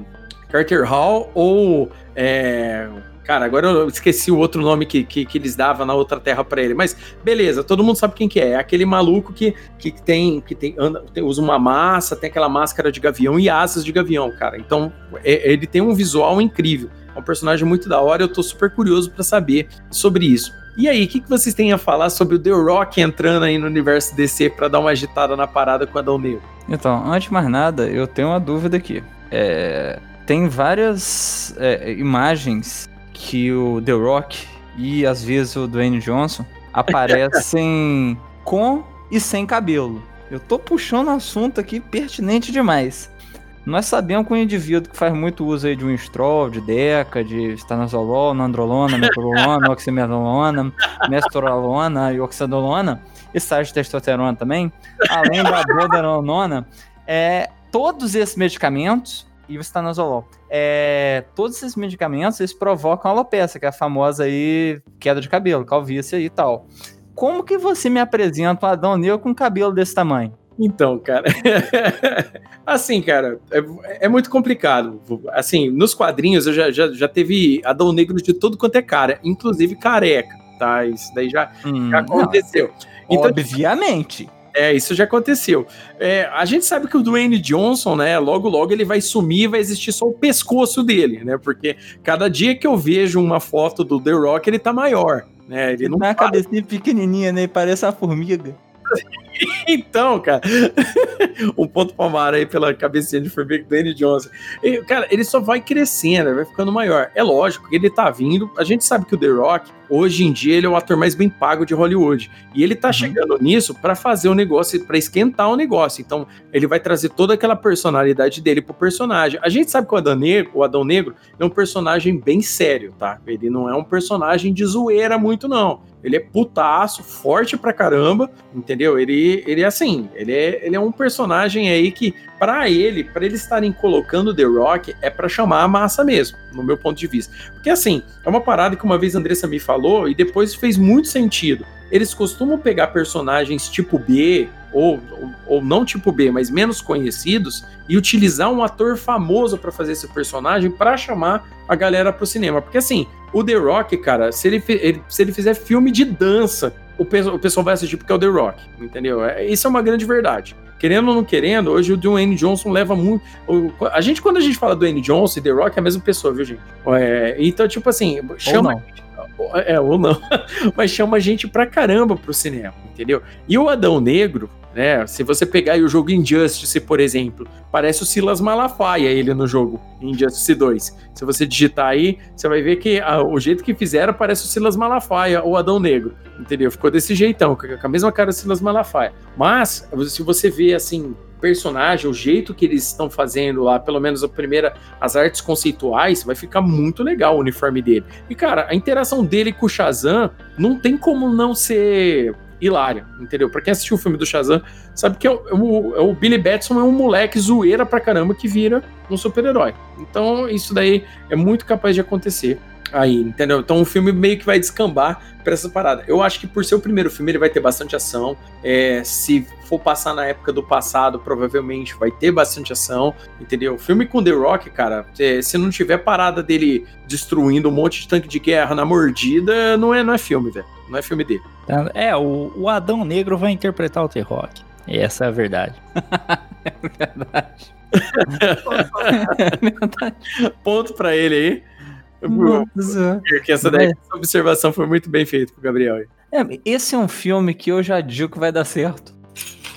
Carter Hall ou. É, cara, agora eu esqueci o outro nome que, que, que eles davam na outra terra pra ele. Mas beleza, todo mundo sabe quem que é. É aquele maluco que, que tem. que tem, anda, tem- usa uma massa, tem aquela máscara de gavião e asas de gavião, cara. Então, é- ele tem um visual incrível. É um personagem muito da hora. Eu tô super curioso pra saber sobre isso. E aí, o que, que vocês têm a falar sobre o The Rock entrando aí no universo DC pra dar uma agitada na parada com o Adão Negro? Então, antes de mais nada, eu tenho uma dúvida aqui. É, tem várias é, imagens que o The Rock e às vezes o Dwayne Johnson aparecem com e sem cabelo. Eu tô puxando um assunto aqui pertinente demais. Nós sabemos que um indivíduo que faz muito uso aí de um Winstrol, de Deca, de estanozolol, nandrolona, metrolona, oximetrolona, mestrolona e oxandolona, e sais de testosterona também, além da boderonona, é, todos esses medicamentos, e o estanozolol, é, todos esses medicamentos, eles provocam alopecia, que é a famosa aí queda de cabelo, calvície e tal. Como que você me apresenta um Adão Negro com cabelo desse tamanho? Então, cara. assim, cara, é, é muito complicado. Assim, nos quadrinhos eu já, já, já teve Adão Negro de todo quanto é cara, inclusive careca, tá? Isso daí já, Hum, já aconteceu. não, Então, obviamente. É, isso já aconteceu. É, a gente sabe que o Dwayne Johnson, né, logo logo ele vai sumir e vai existir só o pescoço dele, né? Porque cada dia que eu vejo uma foto do The Rock, ele tá maior, né? Ele não uma para. cabecinha pequenininha, né? Parece uma formiga. Então, cara, um ponto palmar aí pela cabecinha de formiga do Dwayne Johnson. E, cara, ele só vai crescendo, vai ficando maior. É lógico que ele tá vindo. A gente sabe que o The Rock, hoje em dia, ele é o ator mais bem pago de Hollywood. E ele tá chegando nisso pra fazer o negócio, pra esquentar o negócio. Então, ele vai trazer toda aquela personalidade dele pro personagem. A gente sabe que o Adão Negro, o Adão Negro é um personagem bem sério, tá? Ele não é um personagem de zoeira muito, não. Ele é putaço, forte pra caramba, entendeu? Ele, ele é assim, ele é, ele é um personagem aí que, pra ele, pra eles estarem colocando The Rock, é pra chamar a massa mesmo, no meu ponto de vista. Porque assim, é uma parada que uma vez a Andressa me falou e depois fez muito sentido. Eles costumam pegar personagens tipo B, ou, ou, ou não tipo B, mas menos conhecidos, e utilizar um ator famoso pra fazer esse personagem pra chamar a galera pro cinema. Porque assim, o The Rock, cara, se ele, ele- se ele fizer filme de dança, o, o pessoal vai assistir porque é o The Rock, entendeu? É, isso é uma grande verdade. Querendo ou não querendo, hoje o Dwayne Johnson leva muito. a gente, quando a gente fala Dwayne Johnson e The Rock, é a mesma pessoa, viu, gente? É, então, tipo assim, chama. não. É, ou não. Mas chama gente pra caramba pro cinema, entendeu? E o Adão Negro, né? Se você pegar o jogo Injustice, por exemplo, parece o Silas Malafaia ele no jogo Injustice 2. Se você digitar aí, você vai ver que ah, o jeito que fizeram parece o Silas Malafaia, o Adão Negro, entendeu? Ficou desse jeitão, com a mesma cara do Silas Malafaia. Mas, se você vê assim, personagem, o jeito que eles estão fazendo lá, pelo menos a primeira, as artes conceituais, vai ficar muito legal o uniforme dele. E, cara, a interação dele com o Shazam não tem como não ser hilária, entendeu? Pra quem assistiu o filme do Shazam, sabe que é o, é o- é o Billy Batson é um moleque zoeira pra caramba que vira um super-herói. Então, isso daí é muito capaz de acontecer aí, entendeu? Então o filme meio que vai descambar pra essa parada. Eu acho que por ser o primeiro filme, ele vai ter bastante ação. É, se for passar na época do passado, provavelmente vai ter bastante ação, entendeu? O filme com The Rock, cara, é, se não tiver parada dele destruindo um monte de tanque de guerra na mordida, não é, não é filme, velho. Não é filme dele. Tá? É, o, o Adão Negro vai interpretar o T-Rock. Essa é a verdade. Ponto pra ele aí. Porque essa, daí, essa observação foi muito bem feita pro Gabriel aí. É, esse é um filme que eu já digo que vai dar certo.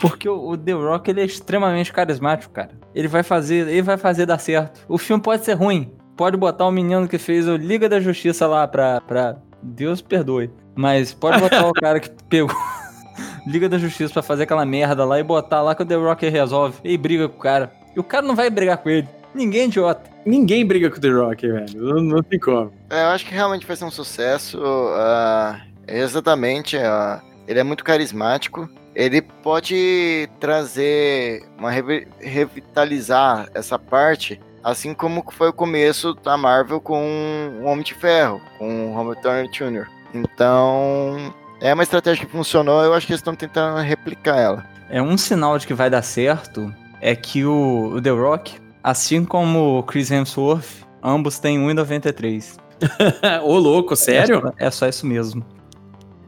Porque o, o The Rock ele é extremamente carismático, cara. Ele vai fazer, ele vai fazer dar certo. O filme pode ser ruim. Pode botar o menino que fez o Liga da Justiça lá pra, pra Deus perdoe. Mas pode botar o cara que pegou Liga da Justiça pra fazer aquela merda lá e botar lá que o The Rock resolve. E briga com o cara. E o cara não vai brigar com ele. Ninguém é idiota. Ninguém briga com o The Rock, velho. Não, não tem como. É, eu acho que realmente vai ser um sucesso. ah, exatamente. ah, ele é muito carismático. Ele pode trazer uma revi- revitalizar essa parte, assim como foi o começo da Marvel com o Homem de Ferro, com o Robert Downey Jr. Então, é uma estratégia que funcionou. Eu acho que eles estão tentando replicar ela. É um sinal de que vai dar certo é que o, o The Rock Assim como o Chris Hemsworth, ambos têm 1,93. Ô, louco, sério? É só, é só isso mesmo.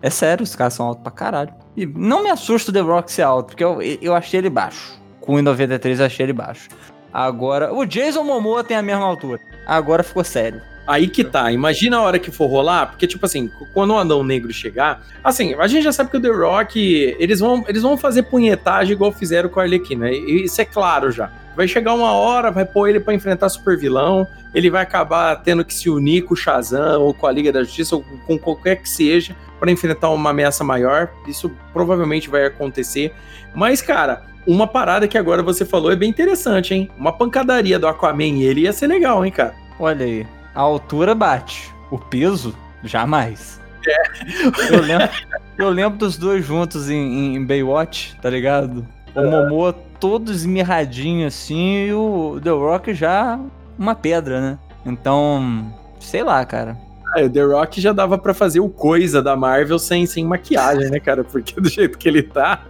É sério, os caras são altos pra caralho. E não me assusta o The Rock ser alto, porque eu, eu achei ele baixo. Com 1,93 eu achei ele baixo. Agora, o Jason Momoa tem a mesma altura. Agora ficou sério. Aí que tá, imagina a hora que for rolar, porque, tipo assim, quando o Adão Negro chegar, assim, a gente já sabe que o The Rock, eles vão, eles vão fazer punhetagem igual fizeram com a Arlequina, e isso é claro já. Vai chegar uma hora, vai pôr ele para enfrentar super vilão, ele vai acabar tendo que se unir com o Shazam, ou com a Liga da Justiça, ou com qualquer que seja, para enfrentar uma ameaça maior, isso provavelmente vai acontecer, mas, cara, uma parada que agora você falou é bem interessante, hein? Uma pancadaria do Aquaman e ele ia ser legal, hein, cara? Olha aí. A altura bate. O peso, jamais. É. Eu lembro, eu lembro dos dois juntos em, em Baywatch, tá ligado? O Momoa todo esmirradinho assim e o The Rock já uma pedra, né? Então, sei lá, cara. Ah, o The Rock já dava para fazer o coisa da Marvel sem, sem maquiagem, né, cara? Porque do jeito que ele tá.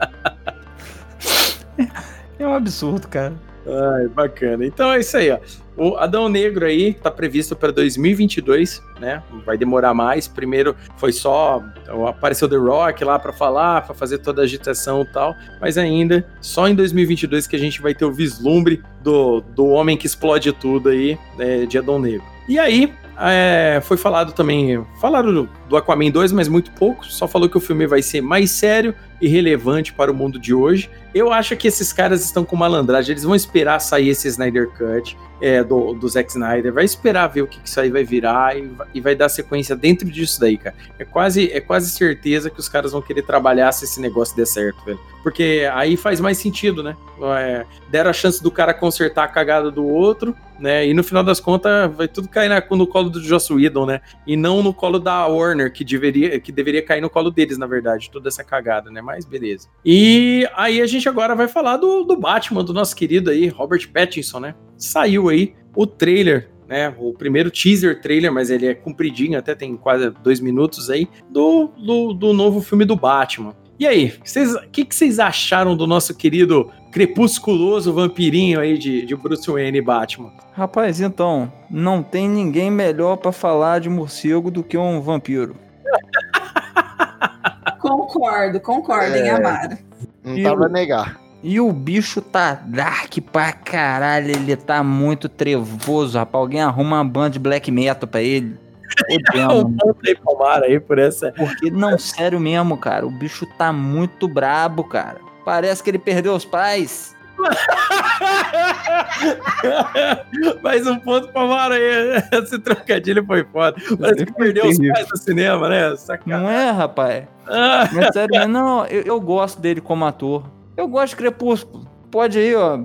é um absurdo, cara. Ai, bacana. Então é isso aí, ó. O Adão Negro aí tá previsto para 2022, né? Vai demorar mais. Primeiro foi só apareceu The Rock lá para falar, para fazer toda a agitação e tal, mas ainda só em 2022 que a gente vai ter o vislumbre do, do homem que explode tudo aí, né, de Adão Negro. E aí, é, foi falado também, falaram do Aquaman 2, mas muito pouco, só falou que o filme vai ser mais sério e relevante para o mundo de hoje. Eu acho que esses caras estão com malandragem, eles vão esperar sair esse Snyder Cut é, do, do Zack Snyder, vai esperar ver o que, que isso aí vai virar e, e, vai dar sequência dentro disso daí, cara. É quase, é quase certeza que os caras vão querer trabalhar se esse negócio der certo, velho. Porque aí faz mais sentido, né? É, deram a chance do cara consertar a cagada do outro, né? E no final das contas vai tudo cair na, no colo do Joss Whedon, né? E não no colo da Warner, que deveria, que deveria cair no colo deles, na verdade, toda essa cagada, né? Mas beleza. E aí a gente agora vai falar do, do Batman, do nosso querido aí, Robert Pattinson, né? Saiu aí o trailer né, o primeiro teaser trailer, mas ele é compridinho, até tem quase dois minutos aí, do, do, do novo filme do Batman. E aí, o que, vocês acharam do nosso querido crepusculoso vampirinho aí de, de Bruce Wayne e Batman? Rapaz, então, não tem ninguém melhor para falar de morcego do que um vampiro. concordo, concordo, é, hein, Amaro. Não tava a negar. E o bicho tá dark pra caralho, ele tá muito trevoso, rapaz. Alguém arruma uma banda de black metal pra ele. ponto aí, por essa. Porque, não, sério mesmo, cara. O bicho tá muito brabo, cara. Parece que ele perdeu os pais. Mais um ponto pra Mara aí. Esse trocadilho foi foda. Parece que perdeu os pais do cinema, né? Sacanagem. Não é, rapaz? Ah. Mas sério, não, eu, eu, gosto dele como ator. Eu gosto de Crepúsculo. Pode aí, ó,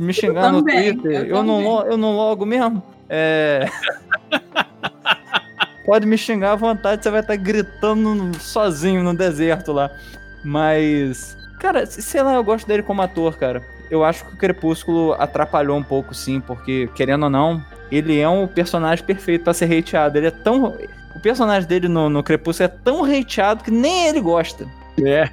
me xingar no Twitter. Eu, eu não, eu não logo mesmo. É. Pode me xingar à vontade, você vai estar gritando sozinho no deserto lá. Mas, cara, sei lá, eu gosto dele como ator, cara. Eu acho que o Crepúsculo atrapalhou um pouco, sim, porque, querendo ou não, ele é um personagem perfeito para ser hateado. Ele é tão. O personagem dele no, no Crepúsculo é tão hateado que nem ele gosta. É.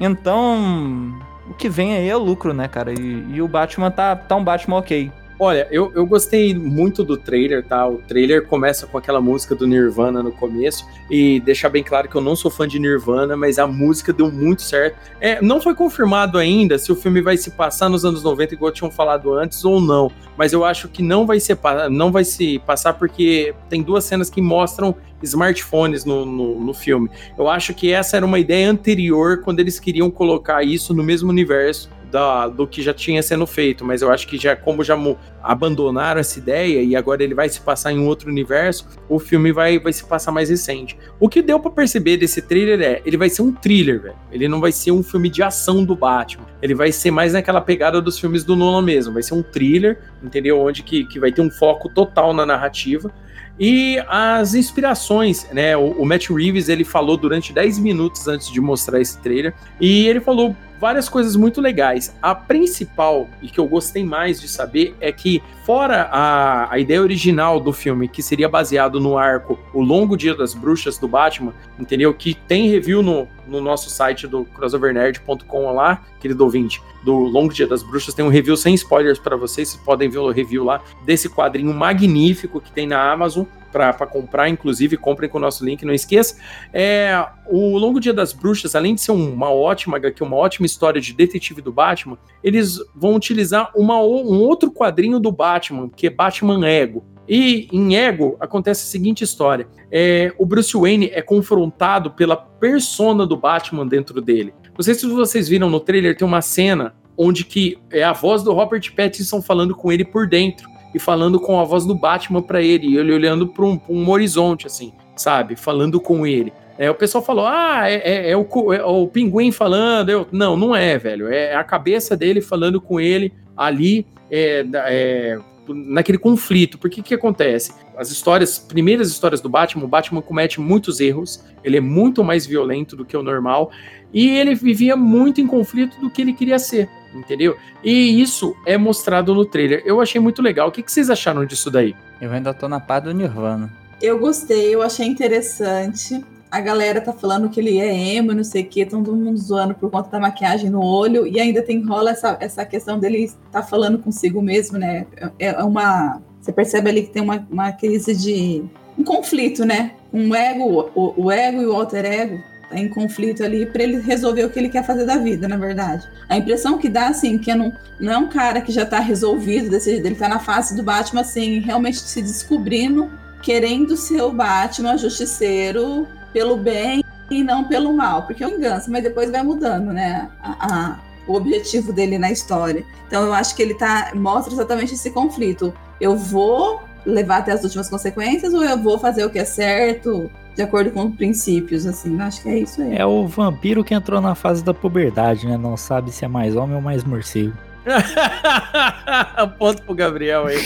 Então, o que vem aí é lucro, né, cara? E, e o Batman tá, tá um Batman ok. Olha, eu, eu gostei muito do trailer, tá? O trailer começa com aquela música do Nirvana no começo e deixar bem claro que eu não sou fã de Nirvana, mas a música deu muito certo. É, não foi confirmado ainda se o filme vai se passar nos anos 90, igual tinham falado antes, ou não. Mas eu acho que não vai, ser, não vai se passar porque tem duas cenas que mostram smartphones no, no, no, filme. Eu acho que essa era uma ideia anterior quando eles queriam colocar isso no mesmo universo da, do que já tinha sendo feito, mas eu acho que já como já abandonaram essa ideia e agora ele vai se passar em outro universo, o filme vai, vai se passar mais recente. O que deu para perceber desse thriller é, ele vai ser um thriller, velho. Ele não vai ser um filme de ação do Batman. Ele vai ser mais naquela pegada dos filmes do Nolan mesmo. Vai ser um thriller, entendeu? Onde que, que vai ter um foco total na narrativa. E as inspirações, né? O, o Matt Reeves ele falou durante 10 minutos antes de mostrar esse trailer e ele falou várias coisas muito legais. A principal, e que eu gostei mais de saber, é que, fora a, a ideia original do filme, que seria baseado no arco O Longo Dia das Bruxas do Batman, entendeu? Que tem review no, no nosso site do crossovernerd.com lá, querido ouvinte, do Longo Dia das Bruxas, tem um review sem spoilers para vocês, vocês podem ver o review lá desse quadrinho magnífico que tem na Amazon para comprar, inclusive, comprem com o nosso link, não esqueça. É, o Longo Dia das Bruxas, além de ser uma ótima HQ, uma ótima história de detetive do Batman, eles vão utilizar uma, um outro quadrinho do Batman, que é Batman Ego. E em Ego acontece a seguinte história: é, o Bruce Wayne é confrontado pela persona do Batman dentro dele. Não sei se vocês viram no trailer, tem uma cena onde que é a voz do Robert Pattinson falando com ele por dentro e falando com a voz do Batman para ele, e ele olhando para um, um, horizonte, assim, sabe? Falando com ele. É, o pessoal falou: ah, é, é, é, o, é, o, pinguim falando. Eu, não, não é, velho. É a cabeça dele falando com ele ali, é, é, naquele conflito. Porque que acontece? As histórias, primeiras histórias do Batman, o Batman comete muitos erros, ele é muito mais violento do que o normal, e ele vivia muito em conflito do que ele queria ser entendeu? E isso é mostrado no trailer. Eu achei muito legal. O que, que vocês acharam disso daí? Eu ainda tô na pá do Nirvana. Eu gostei, eu achei interessante. A galera tá falando que ele é emo, não sei o que, todo mundo zoando por conta da maquiagem no olho, e ainda tem rola essa, essa questão dele estar tá falando consigo mesmo, né? É, é uma. Você percebe ali que tem uma, uma crise de. um conflito, né? Um ego, o, o ego e o alter ego em conflito ali para ele resolver o que ele quer fazer da vida, na verdade. A impressão que dá, assim, que não, não é um cara que já tá resolvido jeito, ele tá na fase do Batman, assim, realmente se descobrindo, querendo ser o Batman justiceiro pelo bem e não pelo mal, porque é um engano, mas depois vai mudando, né, a, a, o objetivo dele na história. Então eu acho que ele tá, mostra exatamente esse conflito. Eu vou levar até as últimas consequências ou eu vou fazer o que é certo? de acordo com os princípios, assim. Acho que é isso aí. É o vampiro que entrou na fase da puberdade, né? Não sabe se é mais homem ou mais morcego. Ponto pro Gabriel aí.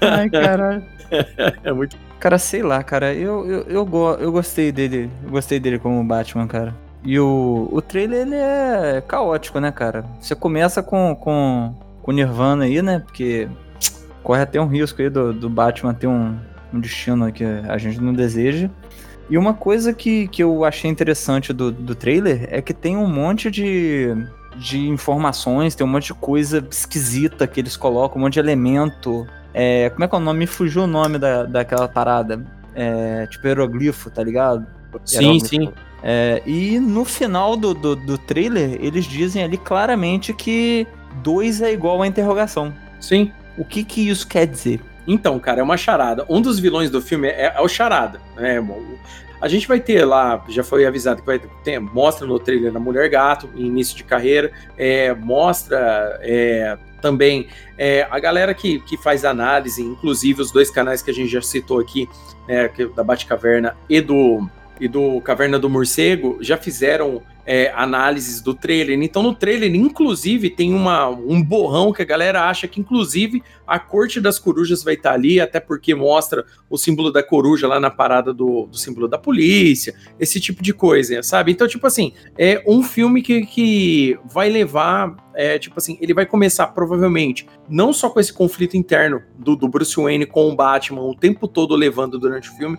Ai, caralho. é muito. Cara, sei lá, cara. Eu, eu, eu, go eu gostei dele. Eu gostei dele como Batman, cara. E o, o trailer, ele é caótico, né, cara? Você começa com, com, com Nirvana aí, né? Porque corre até um risco aí do, do Batman ter um, um destino que a gente não deseja. E uma coisa que, que eu achei interessante do, do trailer é que tem um monte de, de informações, tem um monte de coisa esquisita que eles colocam, um monte de elemento. É, como é que é o nome? Me fugiu o nome da, daquela parada. É, tipo hieroglifo, tá ligado? Sim, sim. É, e no final do, do, do trailer, eles dizem ali claramente que 2 é igual a interrogação. Sim. O que que isso quer dizer? Então, cara, é uma charada. Um dos vilões do filme é, é o charada, né? A gente vai ter lá, já foi avisado que vai ter, mostra no trailer a Mulher Gato, início de carreira, é, mostra é, também é, a galera que, que faz análise, inclusive os dois canais que a gente já citou aqui, né, da Batcaverna e do, e do Caverna do Morcego, já fizeram é, análises do trailer. Então, no trailer, inclusive, tem uma, um borrão que a galera acha que, inclusive, a corte das corujas vai estar ali, até porque mostra o símbolo da coruja lá na parada do, do símbolo da polícia, esse tipo de coisa, sabe? Então, tipo assim, é um filme que, que vai levar é, tipo assim, ele vai começar provavelmente não só com esse conflito interno do, do, Bruce Wayne com o Batman o tempo todo levando durante o filme,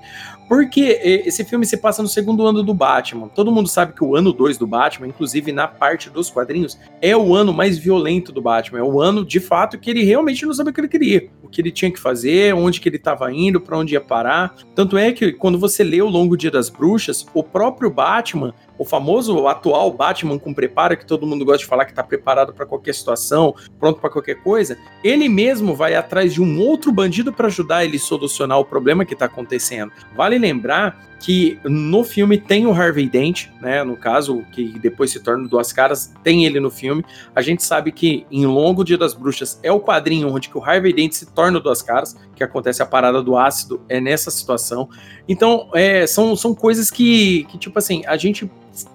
porque esse filme se passa no segundo ano do Batman. Todo mundo sabe que o ano 2 do Batman, inclusive na parte dos quadrinhos, é o ano mais violento do Batman. É o ano, de fato, que ele realmente não sabia o que ele queria, o que ele tinha que fazer, onde que ele estava indo, para onde ia parar. Tanto é que quando você lê o Longo Dia das Bruxas, o próprio Batman o famoso atual Batman com preparo, que todo mundo gosta de falar que está preparado para qualquer situação, pronto para qualquer coisa, ele mesmo vai atrás de um outro bandido para ajudar ele a solucionar o problema que está acontecendo. Vale lembrar que no filme tem o Harvey Dent, né? No caso, que depois se torna Duas Caras, tem ele no filme. A gente sabe que em Longo Dia das Bruxas é o quadrinho onde que o Harvey Dent se torna Duas Caras, que acontece a parada do ácido, é nessa situação. Então, é, são, são coisas que, que, tipo assim, a gente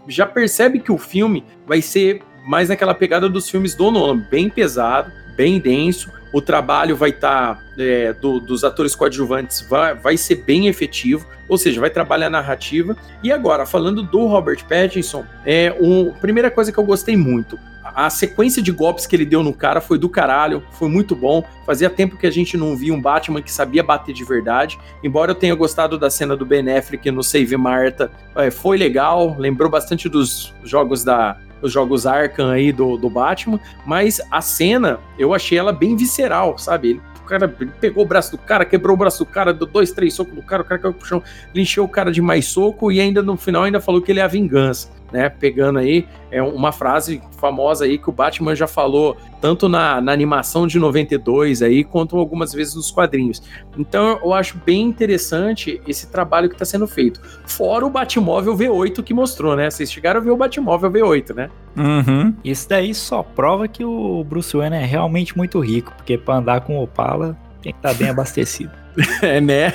já percebe que o filme vai ser mais naquela pegada dos filmes do Nolan, bem pesado, bem denso. O trabalho vai estar tá, é, do, dos atores coadjuvantes vai, vai ser bem efetivo, ou seja, vai trabalhar a narrativa. E agora, falando do Robert Pattinson, é a primeira coisa que eu gostei muito. A, sequência de golpes que ele deu no cara foi do caralho, foi muito bom. Fazia tempo que a gente não via um Batman que sabia bater de verdade. Embora eu tenha gostado da cena do Ben Affleck no Save Marta, é, foi legal, lembrou bastante dos jogos da, os jogos Arkham aí do, do Batman, mas a cena eu achei ela bem visceral, sabe? Ele, o cara pegou o braço do cara, quebrou o braço do cara, deu dois, três socos do cara, o cara caiu pro chão, encheu o cara de mais soco e ainda no final ainda falou que ele é a vingança né? Pegando aí é uma frase famosa aí que o Batman já falou tanto na, na animação de 92 aí quanto algumas vezes nos quadrinhos. Então eu acho bem interessante esse trabalho que está sendo feito. Fora o Batmóvel V8 que mostrou, né? Vocês chegaram a ver o Batmóvel V8, né? Uhum. Isso daí só prova que o Bruce Wayne é realmente muito rico, porque para andar com o Opala tem que estar tá bem abastecido. É, né?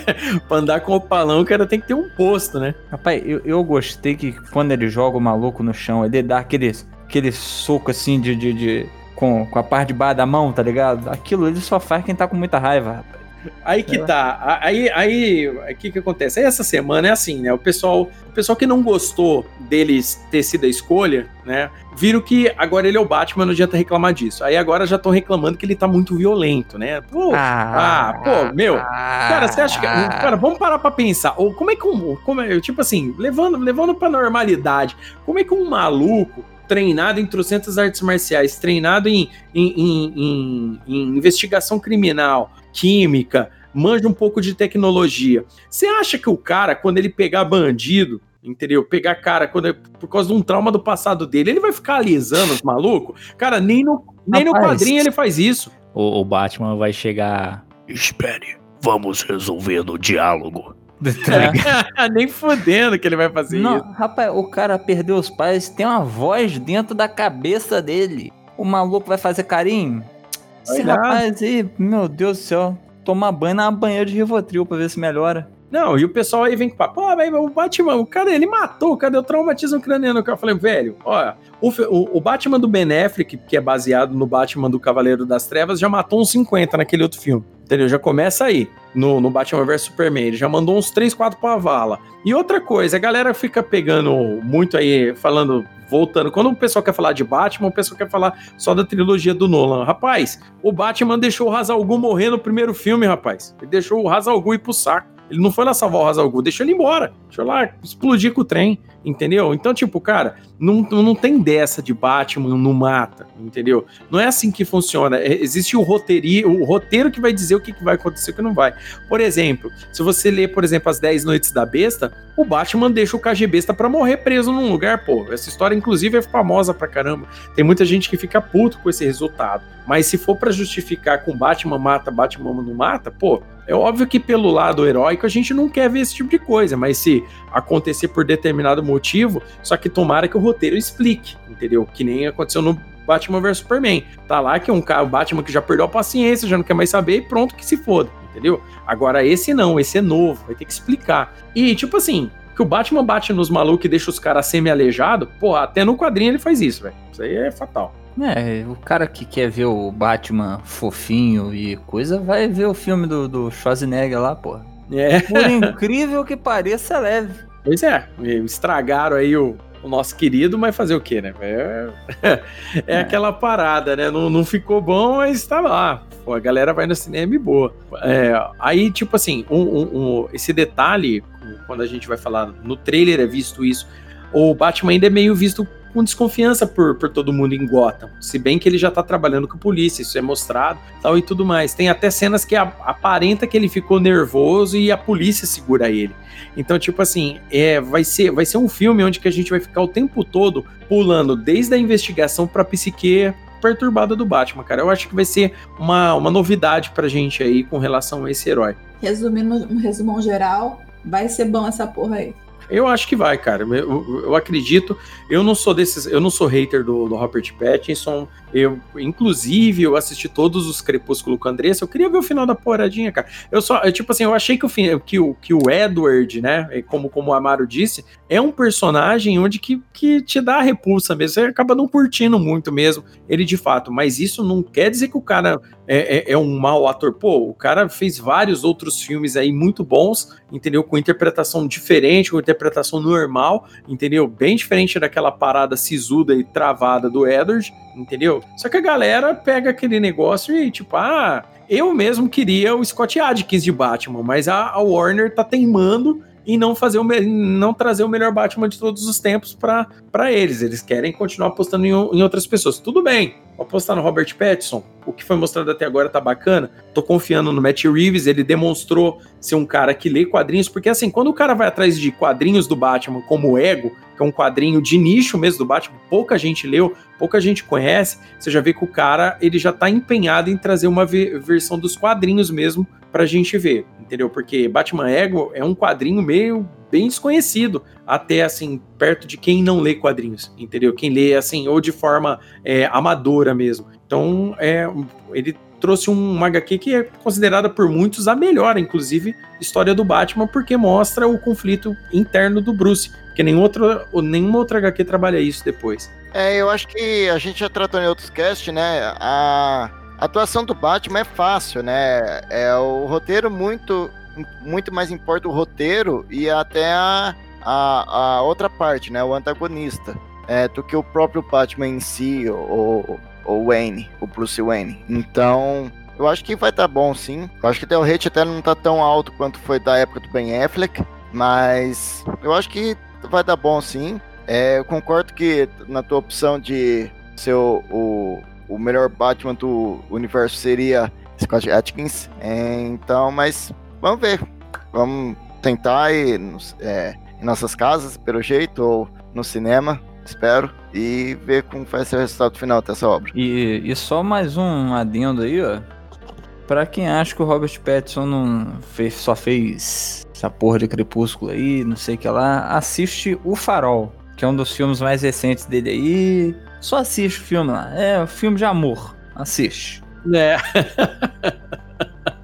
pra andar com o palão, o cara tem que ter um posto, né? Rapaz, eu, eu gostei que quando ele joga o maluco no chão, ele dá aquele, aquele soco assim de, de, de com, com a parte de baixo da mão, tá ligado? Aquilo ele só faz quem tá com muita raiva, rapaz. Aí que tá. Aí, aí, o que que acontece? Aí essa semana é assim, né? O pessoal, o pessoal que não gostou deles ter sido a escolha, né? Viram que agora ele é o Batman, não adianta reclamar disso. Aí agora já estão reclamando que ele tá muito violento, né? Pô, ah, ah pô, meu. Cara, você acha que. Cara, vamos parar pra pensar. Ou como é que um. Como é, tipo assim, levando, levando pra normalidade, como é que um maluco treinado em trocentas artes marciais, treinado em, em, em, em investigação criminal, química, manja um pouco de tecnologia. Você acha que o cara, quando ele pegar bandido, entendeu? Pegar cara quando é, por causa de um trauma do passado dele, ele vai ficar alisando os malucos? Cara, nem no, nem no quadrinho ele faz isso. O, o Batman vai chegar. Espere, vamos resolver no diálogo. É, nem fudendo que ele vai fazer Não, isso. Rapaz, o cara perdeu os pais, tem uma voz dentro da cabeça dele. O maluco vai fazer carinho? Esse rapaz aí, meu Deus do céu, tomar banho na banheira de Rivotril pra ver se melhora. Não, e o pessoal aí vem com pô, mas o Batman, o cara, ele matou, cadê o traumatismo craniano? Eu falei, velho, olha, o, o, o, Batman do Ben Affleck, que é baseado no Batman do Cavaleiro das Trevas, já matou uns 50 naquele outro filme, entendeu? Já começa aí, no, no Batman vs Superman, ele já mandou uns 3, 4 pra vala. E outra coisa, a galera fica pegando muito aí, falando voltando, quando o pessoal quer falar de Batman, o pessoal quer falar só da trilogia do Nolan. Rapaz, o Batman deixou o Hazal Ghul morrer no primeiro filme, rapaz. Ele deixou o Hazal Ghul ir pro saco. Ele não foi lá salvar o Hazal Ghul, deixou ele embora. Deixou lá explodir com o trem, entendeu? Então, tipo, cara, não, não tem dessa de Batman não mata, entendeu? Não é assim que funciona. É, existe o, roteiri, o roteiro que vai dizer o que, que vai acontecer e o que não vai. Por exemplo, se você ler, por exemplo, As 10 Noites da Besta, o Batman deixa o KG Besta pra morrer preso num lugar, pô. Essa história, inclusive, é famosa pra caramba. Tem muita gente que fica puto com esse resultado. Mas se for para justificar com Batman mata, Batman não mata, pô, é óbvio que pelo lado heróico a gente não quer ver esse tipo de coisa, mas se acontecer por determinado motivo, só que tomara que o roteiro explique, entendeu? Que nem aconteceu no Batman vs Superman. Tá lá que é um cara, o Batman que já perdeu a paciência, já não quer mais saber e pronto que se foda, entendeu? Agora esse não, esse é novo, vai ter que explicar. E tipo assim, que o Batman bate nos malucos e deixa os caras semi-alejados, porra, até no quadrinho ele faz isso, velho. Isso aí é fatal. É, o cara que quer ver o Batman fofinho e coisa, vai ver o filme do, do Schwarzenegger lá, porra. É. Por incrível que pareça, é leve. Pois é, estragaram aí o, o nosso querido, mas fazer o quê, né? É, é, é, aquela parada, né? Não, não ficou bom, mas tá lá. Pô, a galera vai no cinema e boa. É, aí, tipo assim, um, um, um, esse detalhe, quando a gente vai falar no trailer, é visto isso. O Batman ainda é meio visto com desconfiança por, por todo mundo em Gotham. Se bem que ele já tá trabalhando com a polícia, isso é mostrado, tal e tudo mais. Tem até cenas que aparenta que ele ficou nervoso e a polícia segura ele. Então, tipo assim, é, vai, ser, vai ser um filme onde que a gente vai ficar o tempo todo pulando desde a investigação pra psique perturbada do Batman, cara. Eu acho que vai ser uma, uma novidade pra gente aí com relação a esse herói. Resumindo, um resumão geral, vai ser bom essa porra aí. Eu acho que vai, cara. Eu, eu, acredito. Eu não sou desses. Eu não sou hater do, do Robert Pattinson. Eu, inclusive, eu assisti todos os Crepúsculo com a Andressa. Eu queria ver o final da poradinha, cara. Eu só, eu, tipo assim, eu achei que o, que o, que o Edward, né? Como, como o Amaro disse, é um personagem onde que, que te dá repulsa mesmo. Você acaba não curtindo muito mesmo ele de fato. Mas isso não quer dizer que o cara é, é, é um mau ator. Pô, o cara fez vários outros filmes aí muito bons, entendeu? Com interpretação diferente, com interpretação normal, entendeu? Bem diferente daquela parada sisuda e travada do Edward, entendeu? Só que a galera pega aquele negócio e tipo, ah, eu mesmo queria o Scott Adkins de Batman, mas a, Warner tá teimando em não fazer o não trazer o melhor Batman de todos os tempos para eles. Eles querem continuar apostando em, em, outras pessoas. Tudo bem, apostar no Robert Pattinson. O que foi mostrado até agora tá bacana. Tô confiando no Matt Reeves, ele demonstrou ser um cara que lê quadrinhos, porque assim, quando o cara vai atrás de quadrinhos do Batman como Ego, que é um quadrinho de nicho mesmo do Batman, pouca gente leu, pouca gente conhece, você já vê que o cara, ele já tá empenhado em trazer uma versão dos quadrinhos mesmo pra gente ver entendeu? Porque Batman Ego é um quadrinho meio bem desconhecido, até assim, perto de quem não lê quadrinhos, entendeu? Quem lê assim, ou de forma é, amadora mesmo. Então, é, ele trouxe um HQ que é considerada por muitos a melhor, inclusive, história do Batman, porque mostra o conflito interno do Bruce, porque nenhum outro, nenhuma outra HQ trabalha isso depois. É, eu acho que a gente já tratou em outros cast, né? A a atuação do Batman é fácil, né? É o roteiro muito, muito mais importa o roteiro e até a, a, a outra parte, né? O antagonista, é, do que o próprio Batman em si, o, o Wayne, o Bruce Wayne. Então, eu acho que vai estar tá bom, sim. Eu acho que até o rate até não tá tão alto quanto foi da época do Ben Affleck, mas eu acho que vai dar bom, sim. É, eu concordo que na tua opção de ser o, o o melhor Batman do universo seria Scott Atkins. É, então, mas vamos ver. Vamos tentar ir é, em nossas casas, pelo jeito, ou no cinema, espero, e ver como vai ser o resultado final dessa obra. E, e só mais um adendo aí, ó. Pra quem acha que o Robert Pattinson não fez, só fez essa porra de Crepúsculo aí, não sei o que lá, assiste O Farol, que é um dos filmes mais recentes dele aí. Só assiste o filme lá. É um filme de amor. Assiste. É.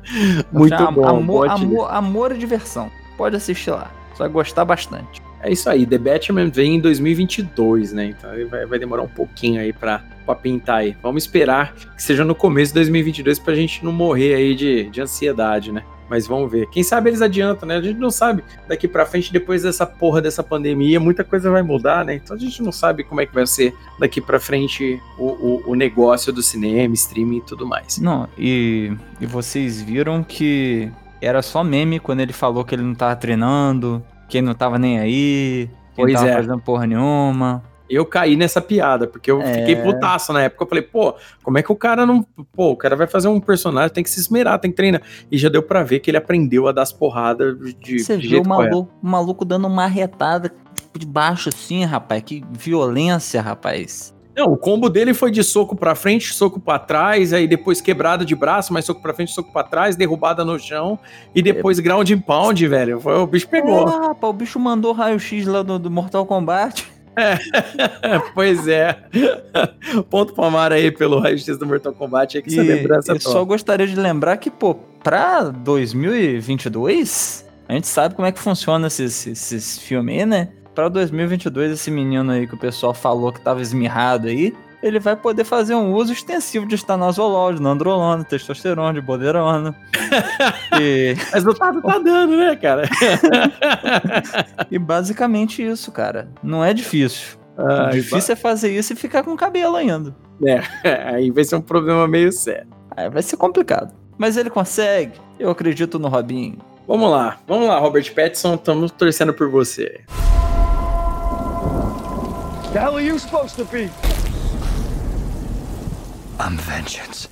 Muito Am bom. Amor, amor, amor e diversão. Pode assistir lá. Você vai gostar bastante. É isso aí. The Batman vem em 2022, né? Então vai, vai demorar um pouquinho aí pra, pra pintar aí. Vamos esperar que seja no começo de 2022 pra gente não morrer aí de, de ansiedade, né? Mas vamos ver. Quem sabe eles adiantam, né? A gente não sabe daqui para frente, depois dessa porra dessa pandemia, muita coisa vai mudar, né? Então a gente não sabe como é que vai ser daqui para frente o, o, o, negócio do cinema, streaming e tudo mais. Não, e, e vocês viram que era só meme quando ele falou que ele não tava treinando, que ele não tava nem aí, que pois ele tava é. fazendo porra nenhuma eu caí nessa piada, porque eu é... fiquei putaço na época. Eu falei, pô, como é que o cara não. Pô, o cara vai fazer um personagem, tem que se esmerar, tem que treinar. E já deu pra ver que ele aprendeu a dar as porradas de. Você viu o maluco, o maluco dando uma retada de baixo assim, rapaz. Que violência, rapaz. Não, o combo dele foi de soco pra frente, soco pra trás, aí depois quebrada de braço, mais soco pra frente, soco pra trás, derrubada no chão, e depois é. ground and pound, velho. Foi, o bicho pegou. Ah, rapaz, o bicho mandou raio-x lá do, do Mortal Kombat. É, pois é. Ponto palmar aí pelo raio-x do Mortal Kombat. É que e, lembrança Eu só gostaria de lembrar que, pô, pra 2022, a gente sabe como é que funciona esses, esses filmes aí, né? Pra 2022, esse menino aí que o pessoal falou que tava esmirrado aí, ele vai poder fazer um uso extensivo de estanozolol, de nandrolona, testosterona, de boderona. e... Mas não tá, tá dando, né, cara? e basicamente isso, cara. Não é difícil. Ah, o difícil é fazer isso e ficar com cabelo ainda. É, aí vai ser um problema meio sério. Aí vai ser complicado. Mas ele consegue. Eu acredito no Robinho. Vamos lá, vamos lá, Robert Pattinson, estamos torcendo por você. The hell are you supposed to be? I'm vengeance.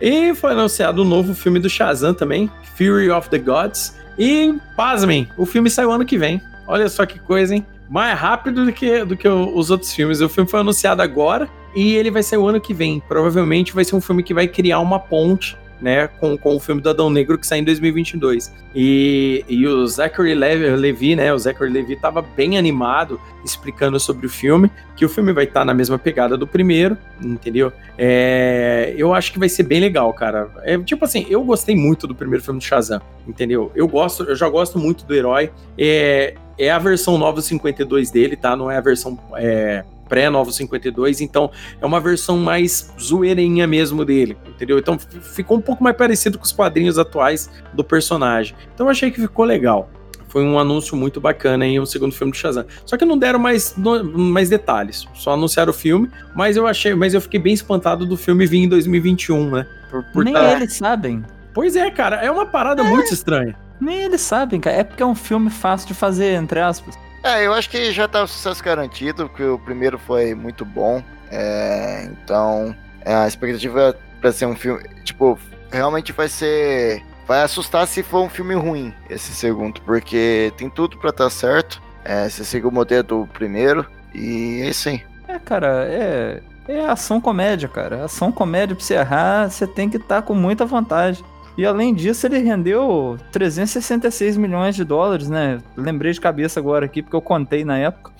E foi anunciado um novo filme do Shazam também, Fury of the Gods. E, pasmem, o filme saiu ano que vem. Olha só que coisa, hein? Mais rápido do que, do que os outros filmes. O filme foi anunciado agora e ele vai sair o ano que vem. Provavelmente vai ser um filme que vai criar uma ponte né, com, com o filme do Adão Negro que sai em 2022. E, e o Zachary Levi, né, o Zachary Levi tava bem animado explicando sobre o filme, que o filme vai estar tá na mesma pegada do primeiro, entendeu? É, eu acho que vai ser bem legal, cara. É, tipo assim, eu gostei muito do primeiro filme do Shazam, entendeu? Eu gosto, eu já gosto muito do herói. É, é a versão nova 52 dele, tá? Não é a versão é, pré-Novo 52, então é uma versão mais zoeirinha mesmo dele, entendeu? Então ficou um pouco mais parecido com os quadrinhos atuais do personagem. Então eu achei que ficou legal. Foi um anúncio muito bacana em um segundo filme do Shazam. Só que não deram mais, mais detalhes, só anunciaram o filme, mas eu achei, mas eu fiquei bem espantado do filme vir em 2021, né? Por, por Nem tá... eles sabem. Pois é, cara, é uma parada é. muito estranha. Nem eles sabem, cara. É porque é um filme fácil de fazer, entre aspas. É, eu acho que já tá o sucesso garantido, porque o primeiro foi muito bom. É, então, é, a expectativa para ser um filme, tipo, realmente vai ser vai assustar se for um filme ruim esse segundo, porque tem tudo para estar tá certo. É, você segue o modelo do primeiro e é isso aí. É, cara, é, é ação comédia, cara. Ação comédia pra você errar, você tem que estar tá com muita vantagem. E além disso, ele rendeu 366 milhões de dólares, né? Lembrei de cabeça agora aqui, porque eu contei na época.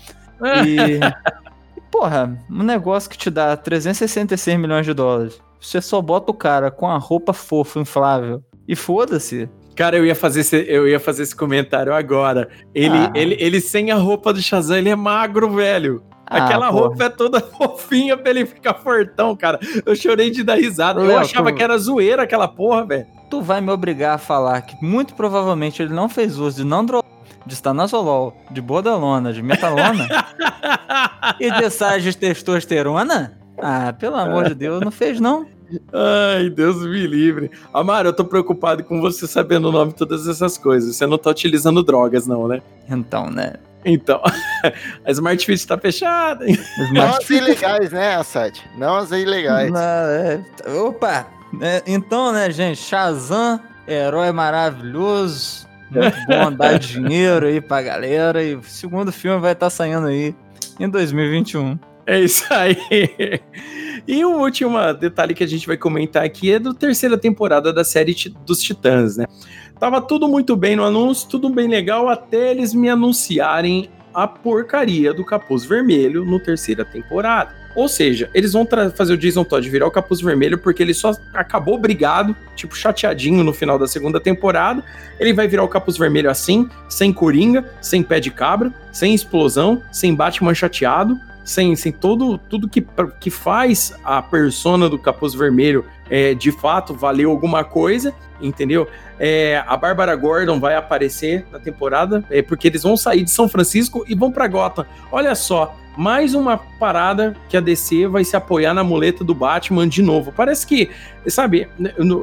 E. porra, um negócio que te dá 366 milhões de dólares. Você só bota o cara com a roupa fofa, inflável, e foda-se. Cara, eu ia fazer esse, eu ia fazer esse comentário agora. Ele, ah. ele, ele sem a roupa do Shazam, ele é magro, velho. Ah, Aquela porra. roupa é toda fofinha pra ele ficar fortão, cara. Eu chorei de dar risada. eu achava tu... que era zoeira aquela porra, velho. Tu vai me obrigar a falar que muito provavelmente ele não fez uso de nandro de estanazolol, de bodalona, de metalona e de sais de testosterona? Ah, pelo amor de Deus, não fez não. Ai, Deus me livre. Amaro, eu tô preocupado com você sabendo o nome de todas essas coisas. Você não tá utilizando drogas, não, né? Então, né? Então, a Smart Fit tá fechada. Não as ilegais, né, Assad? Não as ilegais. Não, é... Opa! É, então, né, gente, Shazam, herói maravilhoso. Muito bom dar dinheiro aí pra galera. E o segundo filme vai estar tá saindo aí em 2021. É isso aí. E o último detalhe que a gente vai comentar aqui é do terceira temporada da série dos Titãs, né? Tava tudo muito bem no anúncio, tudo bem legal, até eles me anunciarem a porcaria do Capuz Vermelho no terceira temporada. Ou seja, eles vão fazer o Jason Todd virar o Capuz Vermelho porque ele só acabou brigado, tipo chateadinho no final da segunda temporada. Ele vai virar o Capuz Vermelho assim, sem coringa, sem pé de cabra, sem explosão, sem Batman chateado sem, sem todo, tudo que, que faz a persona do Capuz Vermelho é, de fato valer alguma coisa, entendeu? É, a Bárbara Gordon vai aparecer na temporada, é, porque eles vão sair de São Francisco e vão para Gotham. Olha só, mais uma parada que a DC vai se apoiar na muleta do Batman de novo. Parece que, sabe,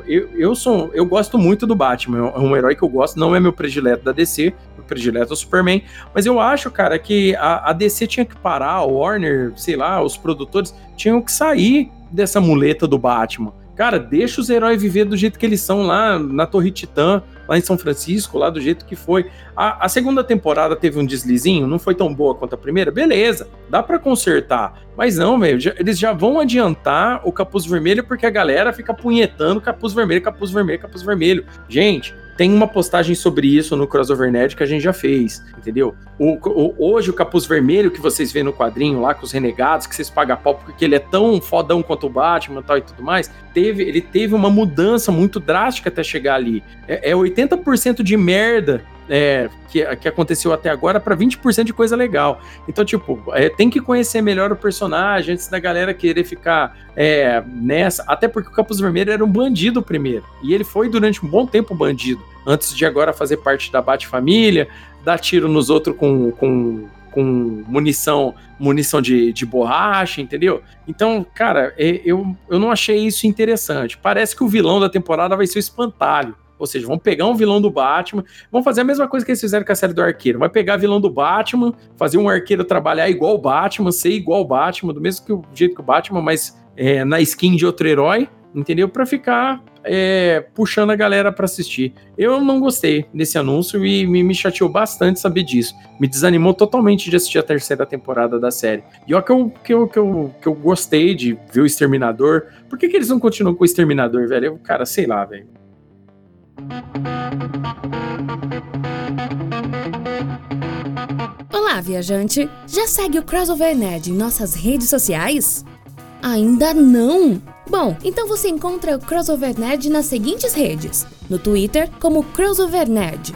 eu, eu, sou, eu gosto muito do Batman, é um herói que eu gosto, não é meu predileto da DC, predileto é o Superman, mas eu acho, cara, que a, a DC tinha que parar, o Warner, sei lá, os produtores tinham que sair dessa muleta do Batman. Cara, deixa os heróis viver do jeito que eles são lá na Torre Titã, lá em São Francisco, lá do jeito que foi. A, a segunda temporada teve um deslizinho, não foi tão boa quanto a primeira, beleza, dá para consertar. Mas não, velho, eles já vão adiantar o capuz vermelho porque a galera fica punhetando capuz vermelho, capuz vermelho, capuz vermelho. Gente, tem uma postagem sobre isso no Crossover Nerd que a gente já fez, entendeu? O, o, hoje o capuz vermelho que vocês vêem no quadrinho lá com os renegados, que vocês pagam pau porque ele é tão fodão quanto o Batman tal, e tudo mais, teve, ele teve uma mudança muito drástica até chegar ali. É, é 80% de merda é, que, que aconteceu até agora para 20% de coisa legal. Então, tipo, é, tem que conhecer melhor o personagem antes da galera querer ficar é, nessa. Até porque o Capuz Vermelho era um bandido primeiro. E ele foi durante um bom tempo bandido. Antes de agora fazer parte da Bate-Família, dar tiro nos outros com, com, com munição munição de, de borracha, entendeu? Então, cara, é, eu, eu não achei isso interessante. Parece que o vilão da temporada vai ser o espantalho. Ou seja, vão pegar um vilão do Batman, vão fazer a mesma coisa que eles fizeram com a série do Arqueiro. Vai pegar vilão do Batman, fazer um arqueiro trabalhar igual o Batman, ser igual o Batman, do mesmo que o jeito que o Batman, mas é, na skin de outro herói, entendeu? Para ficar é, puxando a galera para assistir. Eu não gostei desse anúncio e me, me, chateou bastante saber disso. Me desanimou totalmente de assistir a terceira temporada da série. E ó, que eu, que eu, que eu, que eu gostei de ver o Exterminador. Por que, que eles não continuam com o Exterminador, velho? Eu, cara, sei lá, velho. Olá, viajante! Já segue o Crossover Nerd em nossas redes sociais? Ainda não? Bom, então você encontra o Crossover Nerd nas seguintes redes: no Twitter como Crossover Nerd,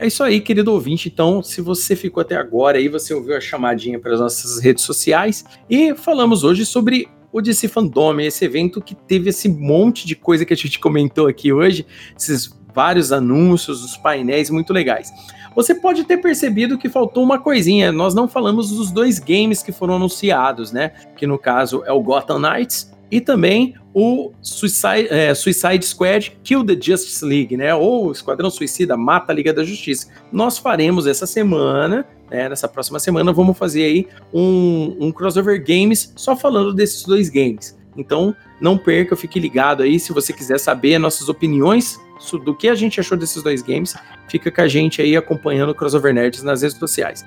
É isso aí, querido ouvinte. Então, se você ficou até agora aí, você ouviu a chamadinha para as nossas redes sociais e falamos hoje sobre o DC Fandom, esse evento que teve esse monte de coisa que a gente comentou aqui hoje, esses vários anúncios, os painéis muito legais. Você pode ter percebido que faltou uma coisinha. Nós não falamos dos dois games que foram anunciados, né? Que no caso é o Gotham Knights e também o Suicide, é, Suicide, Squad Kill the Justice League, né? Ou Esquadrão Suicida Mata a Liga da Justiça. Nós faremos essa semana, né, nessa próxima semana, vamos fazer aí um, um crossover games só falando desses dois games. Então, não perca, fique ligado aí se você quiser saber nossas opiniões do que a gente achou desses dois games. Fica com a gente aí acompanhando o Crossover Nerds nas redes sociais.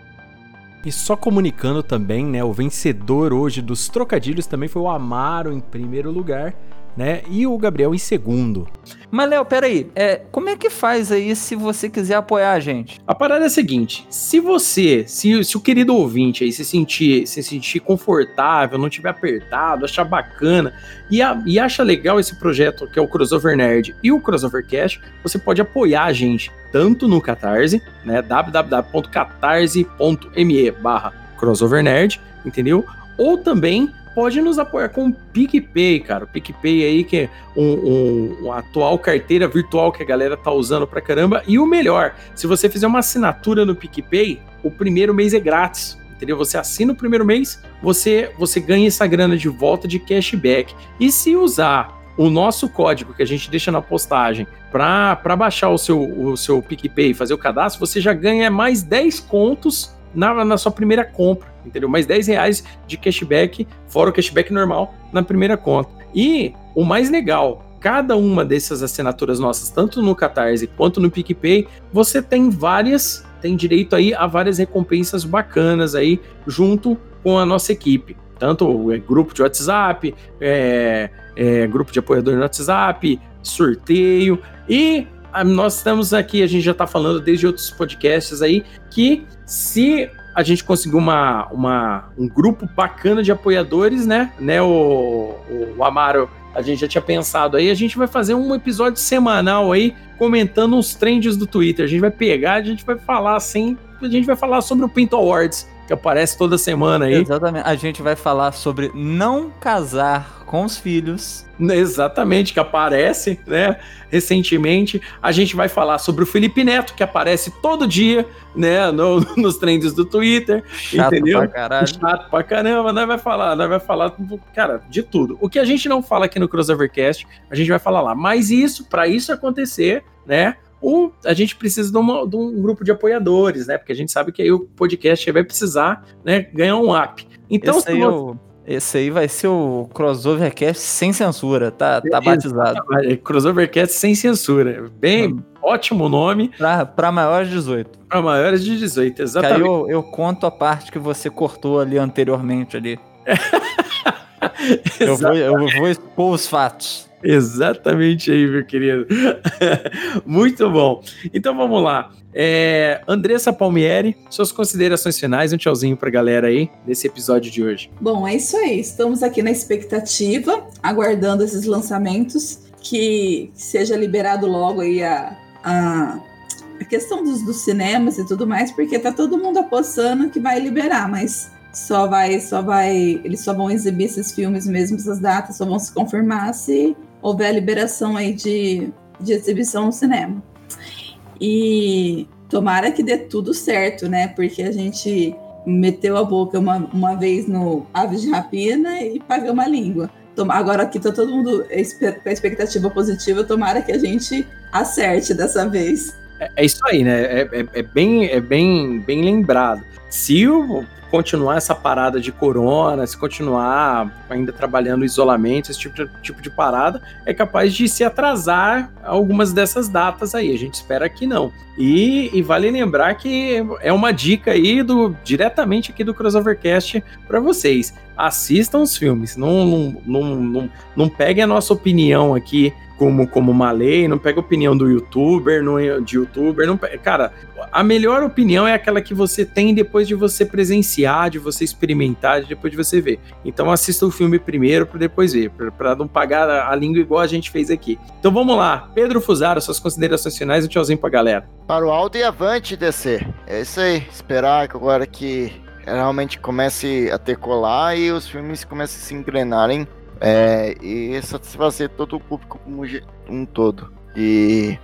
E só comunicando também, né, o vencedor hoje dos trocadilhos também foi o Amaro em primeiro lugar, né, e o Gabriel em segundo. Mas, Léo, peraí, é, como é que faz aí se você quiser apoiar a gente? A parada é a seguinte: se você, se, se o querido ouvinte aí se sentir, se sentir confortável, não tiver apertado, achar bacana e, a, e acha legal esse projeto que é o Crossover Nerd e o Crossover Cash, você pode apoiar a gente tanto no Catarse, né, www.catarse.me barra Crossover Nerd, entendeu? Ou também pode nos apoiar com o PicPay, cara. O PicPay aí, que é um, um, atual carteira virtual que a galera tá usando pra caramba. E o melhor, se você fizer uma assinatura no PicPay, o primeiro mês é grátis. Entendeu? Você assina o primeiro mês, você, você ganha essa grana de volta de cashback. E se usar o nosso código que a gente deixa na postagem para baixar o seu, o seu PicPay e fazer o cadastro, você já ganha mais 10 contos na, na sua primeira compra, entendeu? Mais 10 reais de cashback, fora o cashback normal, na primeira conta. E o mais legal, cada uma dessas assinaturas nossas, tanto no Catarse quanto no PicPay, você tem várias, tem direito aí a várias recompensas bacanas aí, junto com a nossa equipe. Tanto é, grupo de WhatsApp, é, é, grupo de apoiador no WhatsApp, sorteio e nós estamos aqui, a gente já está falando desde outros podcasts aí, que se a gente conseguir uma, uma, um grupo bacana de apoiadores, né? né o, o Amaro, a gente já tinha pensado aí, a gente vai fazer um episódio semanal aí comentando os trends do Twitter. A gente vai pegar, a gente vai falar assim, a gente vai falar sobre o Pinto Awards, que aparece toda semana aí. Exatamente. A gente vai falar sobre não casar com os filhos. Exatamente, que aparece, né? Recentemente. A gente vai falar sobre o Felipe Neto, que aparece todo dia, né? No, nos trends do Twitter. Chato entendeu? pra caralho. Chato pra caramba, nós vai falar, nós vai falar, cara, de tudo. O que a gente não fala aqui no Crossovercast, a gente vai falar lá. Mas isso, para isso acontecer, né? O, a gente precisa de, uma, de, um grupo de apoiadores, né? Porque a gente sabe que aí o podcast vai precisar né, ganhar um app. Então, Esse aí, você... Esse aí vai ser o Crossovercast sem censura, tá, tá batizado. É, crossovercast sem censura. Bem, hum. ótimo nome. Pra maiores de 18. Pra maiores de 18, exatamente. Que aí eu, eu conto a parte que você cortou ali anteriormente ali. eu, vou, eu vou expor os fatos. Exatamente aí, meu querido. Muito bom. Então vamos lá. É, Andressa Palmieri, suas considerações finais, um tchauzinho pra galera aí desse episódio de hoje. Bom, é isso aí. Estamos aqui na expectativa, aguardando esses lançamentos, que seja liberado logo aí a, a, a questão dos, dos cinemas e tudo mais, porque tá todo mundo apostando que vai liberar, mas só vai, só vai, eles só vão exibir esses filmes mesmo, essas datas só vão se confirmar se houver a liberação aí de, de exibição no cinema. E tomara que dê tudo certo, né? Porque a gente meteu a boca uma, uma vez no Aves de Rapina e pagamos a língua. Agora aqui tá todo mundo com a expectativa positiva, tomara que a gente acerte dessa vez. É, é isso aí, né? É, é, é, bem, é bem, bem lembrado. Se o continuar essa parada de corona, se continuar ainda trabalhando isolamento, esse tipo de, tipo de parada, é capaz de se atrasar algumas dessas datas aí. A gente espera que não. E, e vale lembrar que é uma dica aí do diretamente aqui do Crossovercast para vocês. Assistam os filmes, não, não, não, não, não peguem a nossa opinião aqui como, como uma lei, não pega a opinião do youtuber, não, de youtuber, não cara, a melhor opinião é aquela que você tem depois de você presenciar, de você experimentar, depois de você ver. Então assista o filme primeiro para depois ver, para não pagar a, a, língua igual a gente fez aqui. Então vamos lá, Pedro Fusaro, suas considerações finais e um tchauzinho pra galera. Para o alto e avante, DC. É isso aí, esperar agora que realmente comece a ter colar e os filmes comecem a se engrenarem é, e satisfazer todo o público como um todo. E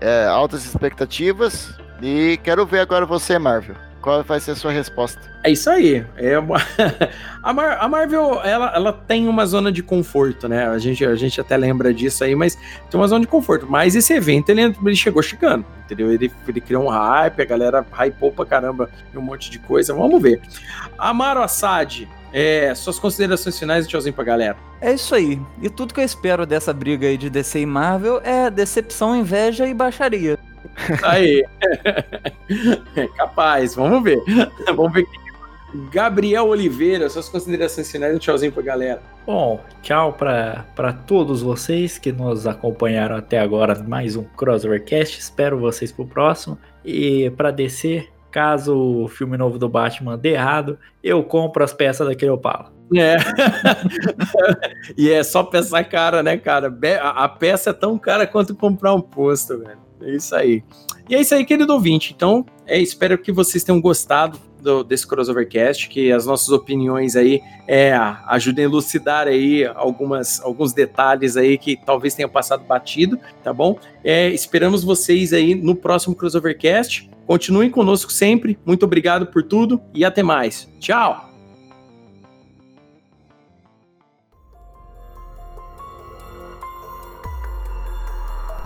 é, altas expectativas. E quero ver agora você, Marvel. Qual vai ser a sua resposta? É isso aí. É uma... a, Mar a, Marvel, ela, ela tem uma zona de conforto, né? A gente, a gente até lembra disso aí, mas tem uma zona de conforto. Mas esse evento, ele, ele chegou chegando, entendeu? Ele, ele criou um hype, a galera hypou pra caramba um monte de coisa. Vamos ver. Amaro Assad, é, suas considerações finais e tchauzinho pra galera. É isso aí. E tudo que eu espero dessa briga aí de DC e Marvel é decepção, inveja e baixaria. Aí. é capaz, vamos ver. Vamos ver. Gabriel Oliveira, suas considerações finais um tchauzinho pra galera. Bom, tchau para todos vocês que nos acompanharam até agora. Mais um Crossovercast. Espero vocês pro próximo. E para descer, Caso o filme novo do Batman dê errado, eu compro as peças daquele Opala. É. e é só peça cara, né, cara? A peça é tão cara quanto comprar um posto, velho. É isso aí. E é isso aí, querido ouvinte. Então, é, espero que vocês tenham gostado do, desse crossovercast, que as nossas opiniões aí é, ajudem a elucidar aí algumas, alguns detalhes aí que talvez tenham passado batido, tá bom? É, esperamos vocês aí no próximo crossovercast. Continuem conosco sempre. Muito obrigado por tudo e até mais. Tchau!